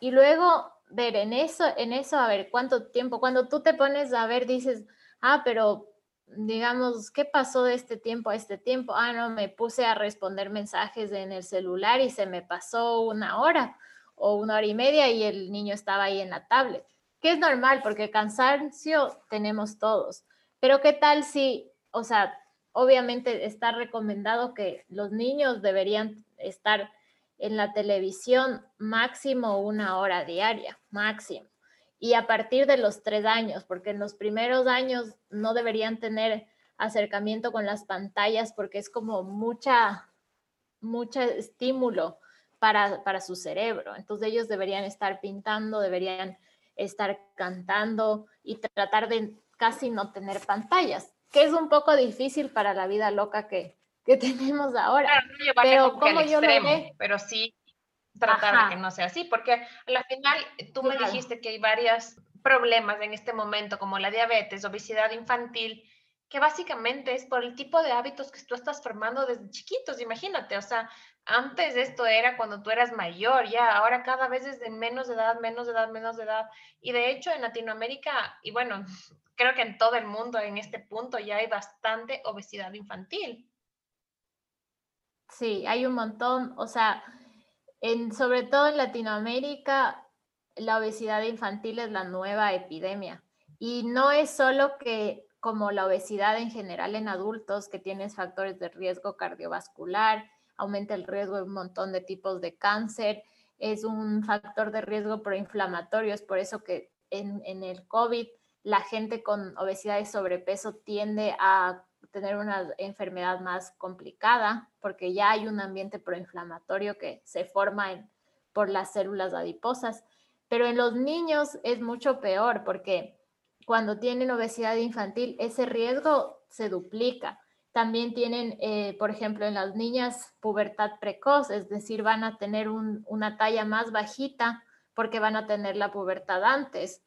Y luego ver en eso, en eso, a ver cuánto tiempo, cuando tú te pones a ver, dices, ah, pero digamos, ¿qué pasó de este tiempo a este tiempo? Ah, no, me puse a responder mensajes en el celular y se me pasó una hora o una hora y media y el niño estaba ahí en la tablet, que es normal porque cansancio tenemos todos. Pero ¿qué tal si, o sea, obviamente está recomendado que los niños deberían estar en la televisión máximo una hora diaria, máximo. Y a partir de los tres años, porque en los primeros años no deberían tener acercamiento con las pantallas porque es como mucha, mucho estímulo para, para su cerebro. Entonces ellos deberían estar pintando, deberían estar cantando y tratar de casi no tener pantallas, que es un poco difícil para la vida loca que, que tenemos ahora. pero como yo lo pero sí tratar de que no sea así, porque al final tú me dijiste que hay varios problemas en este momento, como la diabetes, obesidad infantil, que básicamente es por el tipo de hábitos que tú estás formando desde chiquitos, imagínate, o sea, antes esto era cuando tú eras mayor, ya, ahora cada vez es de menos edad, menos edad, menos edad, y de hecho en Latinoamérica, y bueno, creo que en todo el mundo en este punto ya hay bastante obesidad infantil. Sí, hay un montón, o sea, en, sobre todo en Latinoamérica, la obesidad infantil es la nueva epidemia. Y no es solo que como la obesidad en general en adultos, que tienes factores de riesgo cardiovascular, aumenta el riesgo de un montón de tipos de cáncer, es un factor de riesgo proinflamatorio, es por eso que en, el COVID la gente con obesidad y sobrepeso tiende a tener una enfermedad más complicada porque ya hay un ambiente proinflamatorio que se forma por las células adiposas. Pero en los niños es mucho peor porque cuando tienen obesidad infantil ese riesgo se duplica. También tienen, eh, por ejemplo, en las niñas pubertad precoz, es decir, van a tener una talla más bajita porque van a tener la pubertad antes.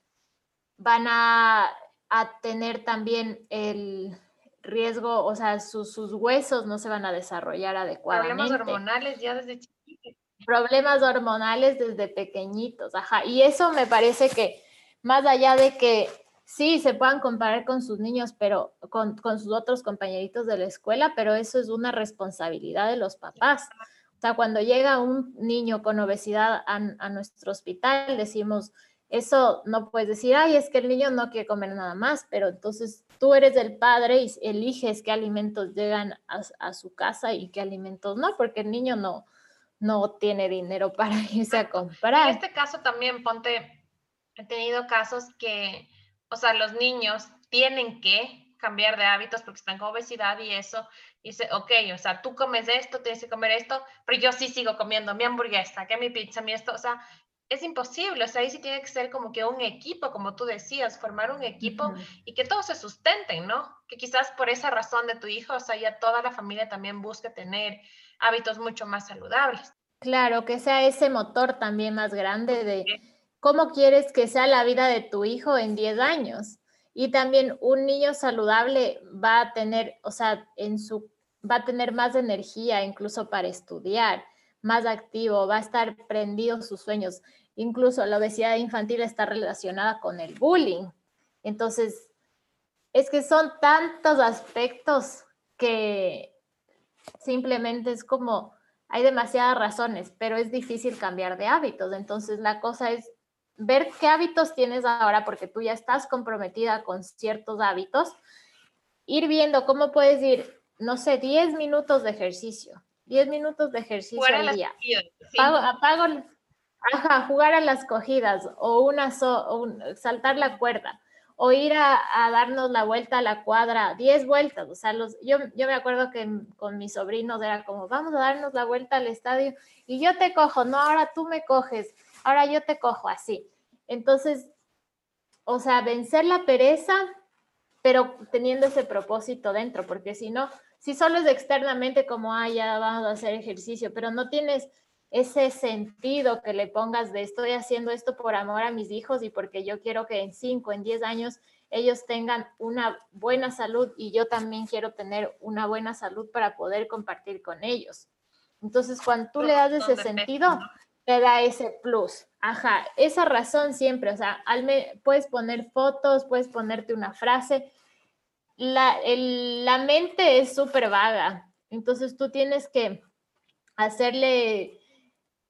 Van a, a tener también el, riesgo, o sea, sus, huesos no se van a desarrollar adecuadamente. Problemas hormonales ya desde chiquitos. Problemas hormonales desde pequeñitos, ajá. Y eso me parece que más allá de que sí se puedan comparar con sus niños, pero con, sus otros compañeritos de la escuela, pero eso es una responsabilidad de los papás. O sea, cuando llega un niño con obesidad a, a nuestro hospital, decimos, eso no puedes decir, ay, es que el niño no quiere comer nada más, pero entonces tú eres el padre y eliges qué alimentos llegan a, su casa y qué alimentos no, porque el niño no, no tiene dinero para irse a comprar. En este caso también, ponte, he tenido casos que, o sea, los niños tienen que cambiar de hábitos porque están con obesidad y eso, dice, ok, o sea, tú comes esto, tienes que comer esto, pero yo sí sigo comiendo mi hamburguesa, que mi pizza, mi esto, o sea, es imposible, o sea, ahí sí tiene que ser como que un equipo, como tú decías, formar un equipo y que todos se sustenten, ¿no? Que quizás por esa razón de tu hijo, o sea, ya toda la familia también busque tener hábitos mucho más saludables. Claro, que sea ese motor también más grande de cómo quieres que sea la vida de tu hijo en 10 años. Y también un niño saludable va a tener, o sea, en su va a tener más energía incluso para estudiar, más activo, va a estar prendido sus sueños. Incluso la obesidad infantil está relacionada con el bullying. Entonces, es que son tantos aspectos que simplemente es como, hay demasiadas razones, pero es difícil cambiar de hábitos. Entonces, la cosa es ver qué hábitos tienes ahora, porque tú ya estás comprometida con ciertos hábitos, ir viendo cómo puedes ir, no sé, 10 minutos de ejercicio, 10 minutos de ejercicio al día. apago, Ajá, jugar a las cogidas o una saltar la cuerda o ir a, darnos la vuelta a la cuadra, 10 vueltas. O sea, los, yo, yo me acuerdo que con mis sobrinos era como, vamos a darnos la vuelta al estadio y yo te cojo, no, ahora tú me coges, ahora yo te cojo así. Entonces, o sea, vencer la pereza, pero teniendo ese propósito dentro, porque si no, si solo es externamente como, ah, ya vamos a hacer ejercicio, pero no tienes ese sentido que le pongas de estoy haciendo esto por amor a mis hijos y porque yo quiero que en 5, en 10 años ellos tengan una buena salud y yo también quiero tener una buena salud para poder compartir con ellos. Entonces, cuando tú le das ese sentido, te da ese plus. Ajá, esa razón siempre, o sea, puedes poner fotos, puedes ponerte una frase. La, la mente es súper vaga, entonces tú tienes que hacerle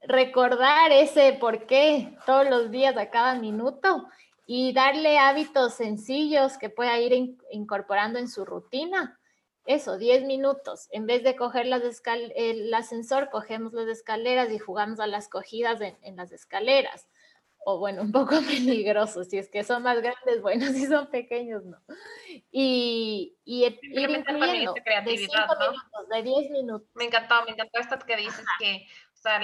recordar ese por qué todos los días, a cada minuto, y darle hábitos sencillos que pueda ir incorporando en su rutina. Eso, 10 minutos. En vez de coger las el ascensor, cogemos las escaleras y jugamos a las cogidas en, las escaleras. O bueno, un poco peligroso, si es que son más grandes, bueno, si son pequeños, no. Y, y ir incluyendo de 5 minutos, de 10 minutos. Me encantó, me encantó esto que dices que o sea,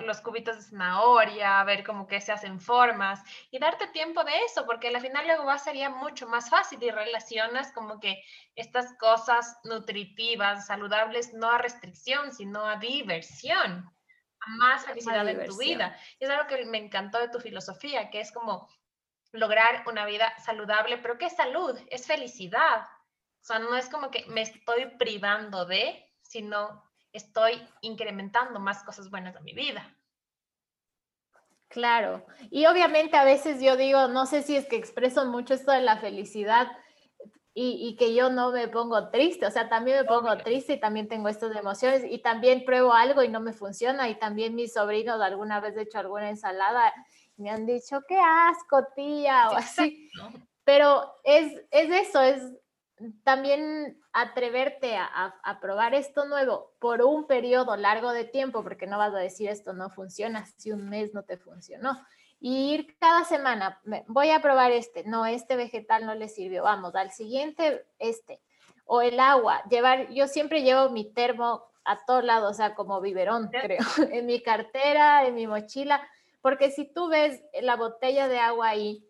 los cubitos de zanahoria, ver cómo que se hacen formas y darte tiempo de eso, porque al final luego va a ser mucho más fácil y relacionas como que estas cosas nutritivas, saludables, no a restricción, sino a diversión, a más felicidad en tu vida. Y es algo que me encantó de tu filosofía, que es como lograr una vida saludable, pero ¿qué salud? Es felicidad. O sea, no es como que me estoy privando de, sino estoy incrementando más cosas buenas en mi vida. Claro, y obviamente a veces yo digo, no sé si es que expreso mucho esto de la felicidad y, que yo no me pongo triste, o sea, también me pongo triste y también tengo estas emociones y también pruebo algo y no me funciona y también mis sobrinos alguna vez he hecho alguna ensalada y me han dicho, qué asco, tía, o así. Pero es, es eso, es también atreverte a, a, probar esto nuevo por un periodo largo de tiempo, porque no vas a decir esto no funciona si un mes no te funcionó. Y ir cada semana, voy a probar este, no, este vegetal no le sirvió, vamos, al siguiente este, o el agua, llevar, yo siempre llevo mi termo a todos lados, o sea, como biberón, creo, en mi cartera, en mi mochila, porque si tú ves la botella de agua ahí,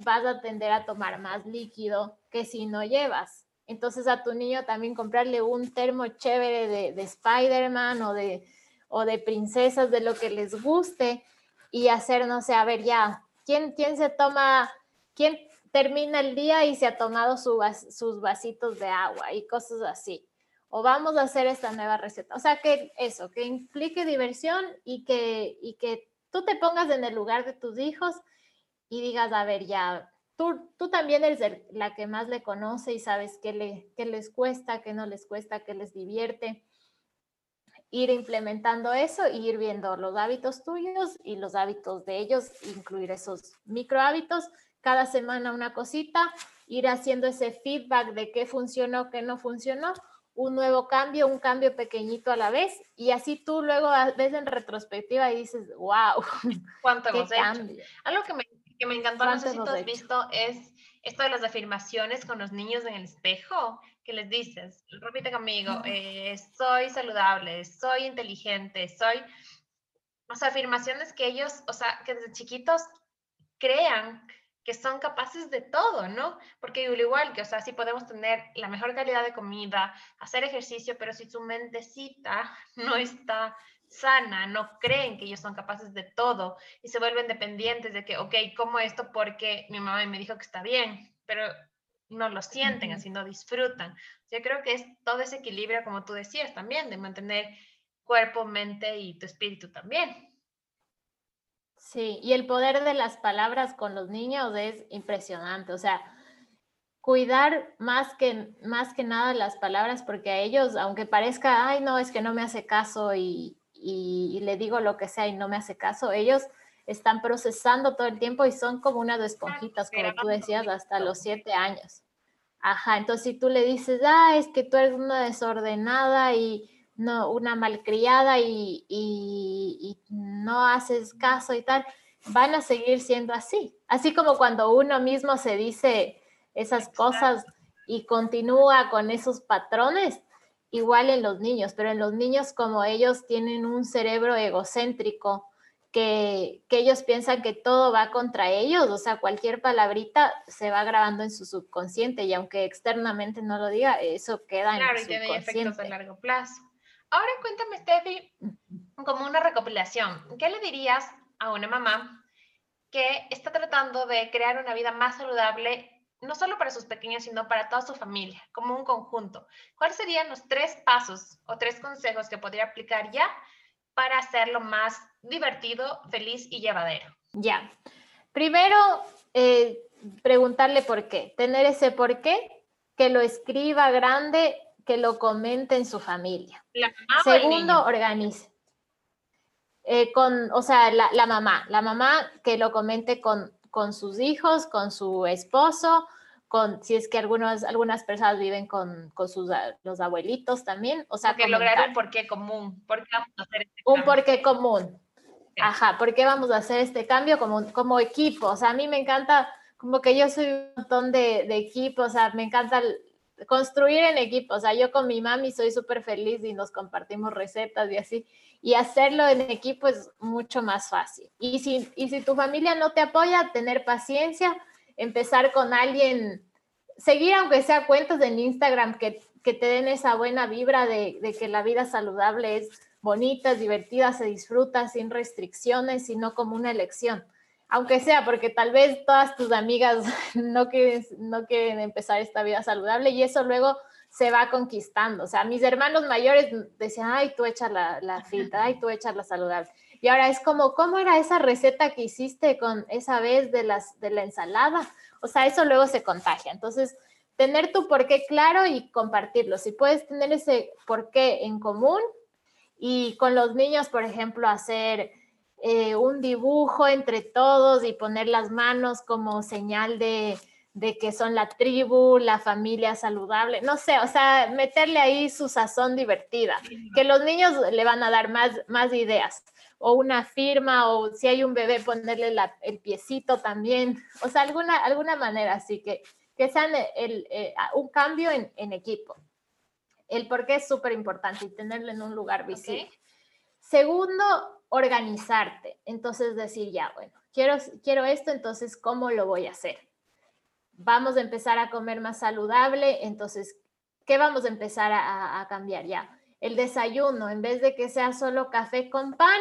vas a tender a tomar más líquido que si no llevas. Entonces a tu niño también comprarle un termo chévere de, de Spider-Man o de, o de princesas, de lo que les guste, y hacer, no sé, a ver, ya, ¿quién, quién se toma, quién termina el día y se ha tomado su sus vasitos de agua y cosas así? O vamos a hacer esta nueva receta. O sea, que eso, que implique diversión y que, y que tú te pongas en el lugar de tus hijos y digas, a ver, ya, tú, tú también eres la que más le conoce y sabes qué, le, qué les cuesta, qué no les cuesta, qué les divierte ir implementando eso y ir viendo los hábitos tuyos y los hábitos de ellos, incluir esos micro hábitos, cada semana una cosita, ir haciendo ese feedback de qué funcionó, qué no funcionó, un nuevo cambio, un cambio pequeñito a la vez y así tú luego ves en retrospectiva y dices, wow, cuánto hemos hecho. Algo que me, que me encantó, no sé si tú has visto, es esto de las afirmaciones con los niños en el espejo, que les dices, repite conmigo, eh, soy saludable, soy inteligente, soy, o sea, afirmaciones que ellos, o sea, que desde chiquitos crean que son capaces de todo, ¿no? Porque igual que, o sea, sí podemos tener la mejor calidad de comida, hacer ejercicio, pero si su mentecita no está sana, no creen que ellos son capaces de todo y se vuelven dependientes de que, ok, como esto porque mi mamá me dijo que está bien, pero no lo sienten, así no disfrutan. Yo creo que es todo ese equilibrio, como tú decías también, de mantener cuerpo, mente y tu espíritu también. Sí, y el poder de las palabras con los niños es impresionante, o sea, cuidar más que, más que nada las palabras, porque a ellos, aunque parezca, ay, no, es que no me hace caso y, y, le digo lo que sea y no me hace caso, ellos están procesando todo el tiempo y son como unas esponjitas, como tú decías, hasta los siete años. Ajá, entonces si tú le dices, ah, es que tú eres una desordenada y no, una malcriada y, y, no haces caso y tal, van a seguir siendo así. Así como cuando uno mismo se dice esas cosas y continúa con esos patrones, igual en los niños, pero en los niños como ellos tienen un cerebro egocéntrico, que, ellos piensan que todo va contra ellos, o sea, cualquier palabrita se va grabando en su subconsciente y aunque externamente no lo diga, eso queda en su subconsciente. Claro, y tiene efectos a largo plazo. Ahora cuéntame, Steffi, como una recopilación, ¿qué le dirías a una mamá que está tratando de crear una vida más saludable no solo para sus pequeños, sino para toda su familia, como un conjunto. ¿Cuáles serían los tres pasos o tres consejos que podría aplicar ya para hacerlo más divertido, feliz y llevadero? Ya. Primero, eh, preguntarle por qué, tener ese por qué, que lo escriba grande, que lo comente en su familia. Segundo, organice. Eh, con, o sea, la, la mamá, la mamá que lo comente con con sus hijos, con su esposo, con si es que algunos, algunas personas viven con, con sus los abuelitos también. O sea, que lograr un porqué común. ¿Por qué vamos a hacer este un porqué común. Ajá, ¿por qué vamos a hacer este cambio como, como equipo? O sea, a mí me encanta, como que yo soy un montón de, de equipo, o sea, me encanta construir en equipo. O sea, yo con mi mami soy súper feliz y nos compartimos recetas y así y hacerlo en equipo es mucho más fácil. Y si, y si tu familia no te apoya, tener paciencia, empezar con alguien, seguir aunque sea cuentas en Instagram que, que te den esa buena vibra de, que la vida saludable es bonita, divertida, se disfruta sin restricciones, sino como una elección. Aunque sea porque tal vez todas tus amigas no quieren, no quieren empezar esta vida saludable y eso luego se va conquistando. O sea, mis hermanos mayores decían, ay, tú echas la, la ay, tú echas la saludable. Y ahora es como, ¿cómo era esa receta que hiciste con esa vez de, las, de la ensalada? O sea, eso luego se contagia. Entonces, tener tu porqué claro y compartirlo. Si puedes tener ese porqué en común y con los niños, por ejemplo, hacer eh, un dibujo entre todos y poner las manos como señal de, que son la tribu, la familia saludable, no sé, o sea, meterle ahí su sazón divertida, que los niños le van a dar más, más ideas, o una firma, o si hay un bebé, ponerle el piecito también, o sea, alguna, alguna manera así que, que sean el, eh, un cambio en, en, equipo. El por qué es súper importante y tenerlo en un lugar visible. Segundo, organizarte. Entonces decir, ya, bueno, quiero, quiero esto, entonces, ¿cómo lo voy a hacer? Vamos a empezar a comer más saludable, entonces, ¿qué vamos a empezar a, cambiar ya? El desayuno, en vez de que sea solo café con pan,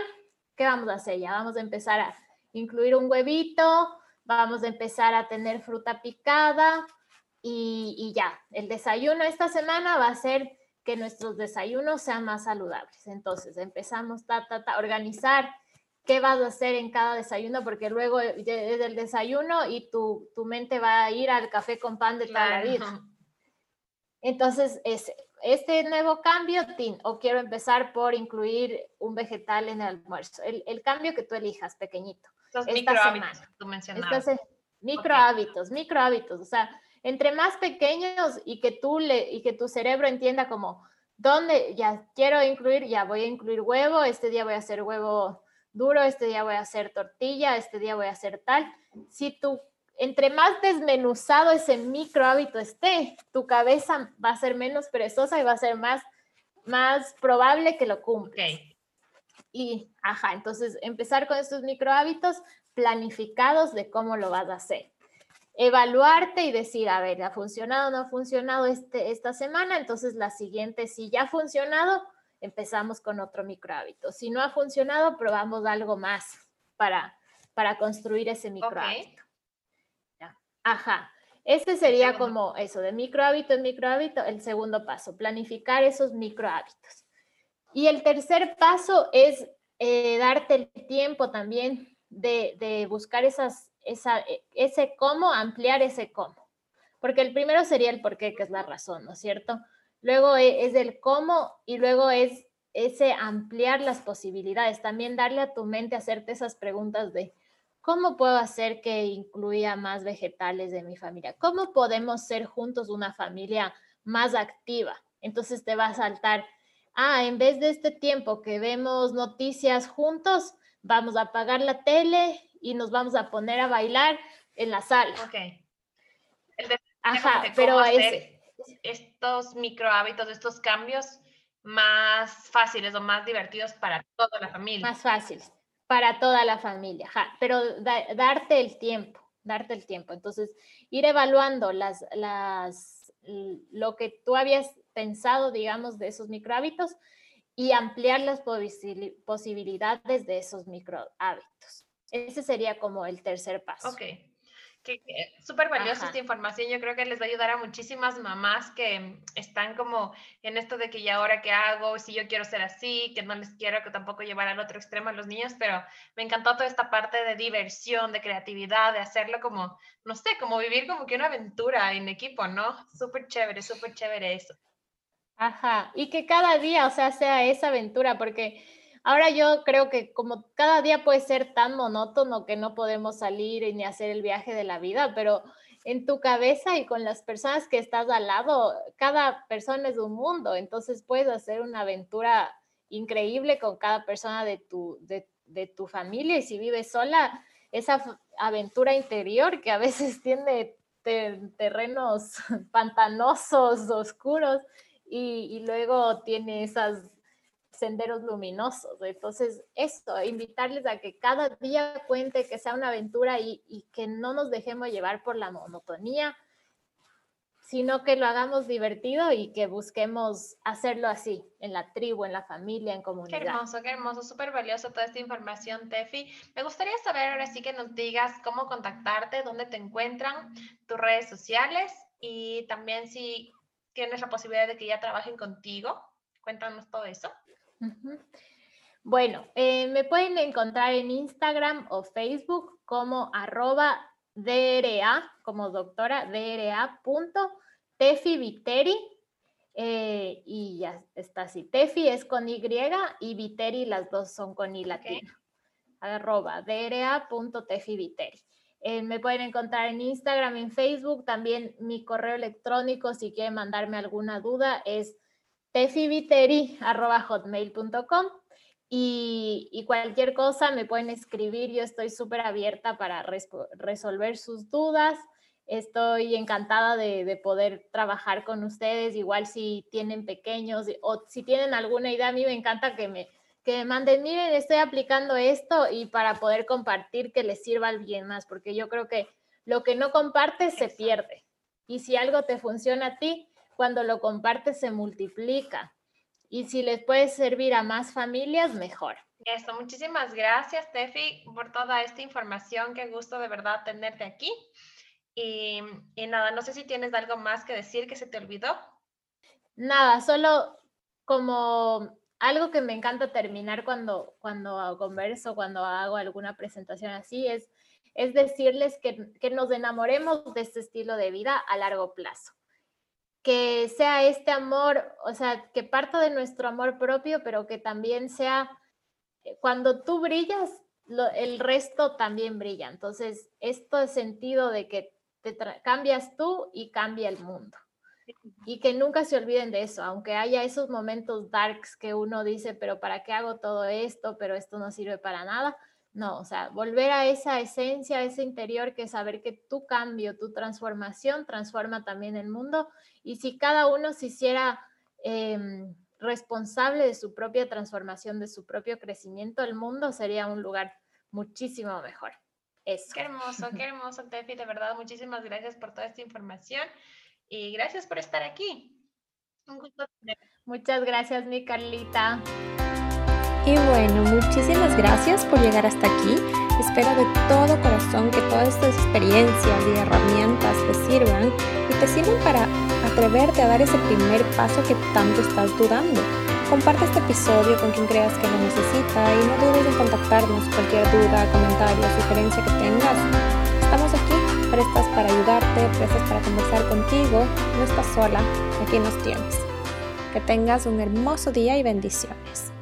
¿qué vamos a hacer? Ya vamos a empezar a incluir un huevito, vamos a empezar a tener fruta picada y, y ya. El desayuno esta semana va a ser que nuestros desayunos sean más saludables. Entonces, empezamos a organizar qué vas a hacer en cada desayuno, porque luego es el desayuno y tu, tu, mente va a ir al café con pan de toda la vida. Entonces, es, este nuevo cambio, o quiero empezar por incluir un vegetal en el almuerzo. El, el cambio que tú elijas, pequeñito. Estos micro hábitos, tú mencionabas. micro hábitos, micro hábitos. O sea, entre más pequeños y que tú le, y que tu cerebro entienda como, ¿dónde ya quiero incluir? Ya voy a incluir huevo, este día voy a hacer huevo duro, este día voy a hacer tortilla, este día voy a hacer tal. Si tú, entre más desmenuzado ese micro hábito esté, tu cabeza va a ser menos perezosa y va a ser más, más probable que lo cumpla. Y, ajá, entonces empezar con estos micro hábitos planificados de cómo lo vas a hacer evaluarte y decir, a ver, ¿ha funcionado o no ha funcionado este, esta semana? Entonces la siguiente, si ya ha funcionado, empezamos con otro micro hábito. Si no ha funcionado, probamos algo más para, para construir ese micro hábito. Ajá. Este sería como eso, de micro hábito en micro hábito, el segundo paso, planificar esos micro hábitos. Y el tercer paso es eh, darte el tiempo también de, de buscar esas e, ese cómo, ampliar ese cómo. Porque el primero sería el por qué, que es la razón, ¿no es cierto? Luego e, es el cómo y luego es ese ampliar las posibilidades. También darle a tu mente hacerte esas preguntas de cómo puedo hacer que incluya más vegetales de mi familia. ¿Cómo podemos ser juntos una familia más activa? Entonces te va a saltar, ah, en vez de este tiempo que vemos noticias juntos, vamos a apagar la tele y nos vamos a poner a bailar en la sala. Ok. Ajá, pero ese, estos micro hábitos, estos cambios más fáciles o más divertidos para toda la familia. Más fáciles para toda la familia, ajá, pero darte el tiempo, darte el tiempo. Entonces, ir evaluando las, las, lo que tú habías pensado, digamos, de esos micro hábitos y ampliar las posibilidades de esos micro hábitos. Ese sería como el tercer paso. Ok. Súper valiosa esta información. Yo creo que les va a ayudar a muchísimas mamás que están como en esto de que ya ahora qué hago, si yo quiero ser así, que no les quiero que tampoco llevar al otro extremo a los niños, pero me encantó toda esta parte de diversión, de creatividad, de hacerlo como, no sé, como vivir como que una aventura en equipo, ¿no? Súper chévere, súper chévere eso. Ajá, y que cada día, o sea, sea esa aventura, porque Ahora yo creo que como cada día puede ser tan monótono que no podemos salir ni hacer el viaje de la vida, pero en tu cabeza y con las personas que estás al lado, cada persona es un mundo, entonces puedes hacer una aventura increíble con cada persona de tu, de, tu familia y si vives sola, esa aventura interior que a veces tiene terrenos pantanosos, oscuros, y, y, luego tiene esas senderos luminosos. Entonces, esto, invitarles a que cada día cuente, que sea una aventura y, que no nos dejemos llevar por la monotonía, sino que lo hagamos divertido y que busquemos hacerlo así, en la tribu, en la familia, en comunidad. Qué hermoso, qué hermoso, súper valioso toda esta información, Tefi. Me gustaría saber ahora sí que nos digas cómo contactarte, dónde te encuentran, tus redes sociales y también si tienes la posibilidad de que ya trabajen contigo. Cuéntanos todo eso. Bueno, eh, me pueden encontrar en Instagram o Facebook como arroba DRA, como doctora DRA Tefi Viteri. Eh, y ya está así. Tefi es con Y y Viteri las dos son con I latina. Arroba dra.tefiviteri. Eh, me pueden encontrar en Instagram, en Facebook, también mi correo electrónico si quieren mandarme alguna duda es tefiviteri.hotmail.com y, y cualquier cosa me pueden escribir, yo estoy súper abierta para resolver sus dudas. Estoy encantada de, de, poder trabajar con ustedes, igual si tienen pequeños o si tienen alguna idea, a mí me encanta que me, que me manden, miren, estoy aplicando esto y para poder compartir que les sirva al bien más, porque yo creo que lo que no compartes se pierde. Y si algo te funciona a ti, cuando lo compartes se multiplica. Y si les puede servir a más familias, mejor. Eso, muchísimas gracias, Tefi, por toda esta información. Qué gusto de verdad tenerte aquí. Y, y nada, no sé si tienes algo más que decir que se te olvidó. Nada, solo como algo que me encanta terminar cuando, cuando converso, cuando hago alguna presentación así, es, es decirles que, que nos enamoremos de este estilo de vida a largo plazo que sea este amor, o sea, que parta de nuestro amor propio, pero que también sea, eh, cuando tú brillas, el resto también brilla. Entonces, esto es sentido de que te cambias tú y cambia el mundo. Y que nunca se olviden de eso, aunque haya esos momentos darks que uno dice, pero ¿para qué hago todo esto? Pero esto no sirve para nada. No, o sea, volver a esa esencia, a ese interior, que saber que tu cambio, tu transformación transforma también el mundo. Y si cada uno se hiciera em, responsable de su propia transformación, de su propio crecimiento, el mundo sería un lugar muchísimo mejor. Eso. Qué hermoso, qué hermoso, Tefi. De verdad, muchísimas gracias por toda esta información y gracias por estar aquí. Un gusto Muchas gracias, mi Carlita. Y bueno, muchísimas gracias por llegar hasta aquí. Espero de todo corazón que todas estas experiencias y herramientas te sirvan y te sirvan para atreverte a dar ese primer paso que tanto estás dudando. Comparte este episodio con quien creas que lo necesita y no dudes en contactarnos cualquier duda, comentario sugerencia que tengas. Estamos aquí, prestas para ayudarte, prestas para conversar contigo. No estás sola, aquí nos tienes. Que tengas un hermoso día y bendiciones.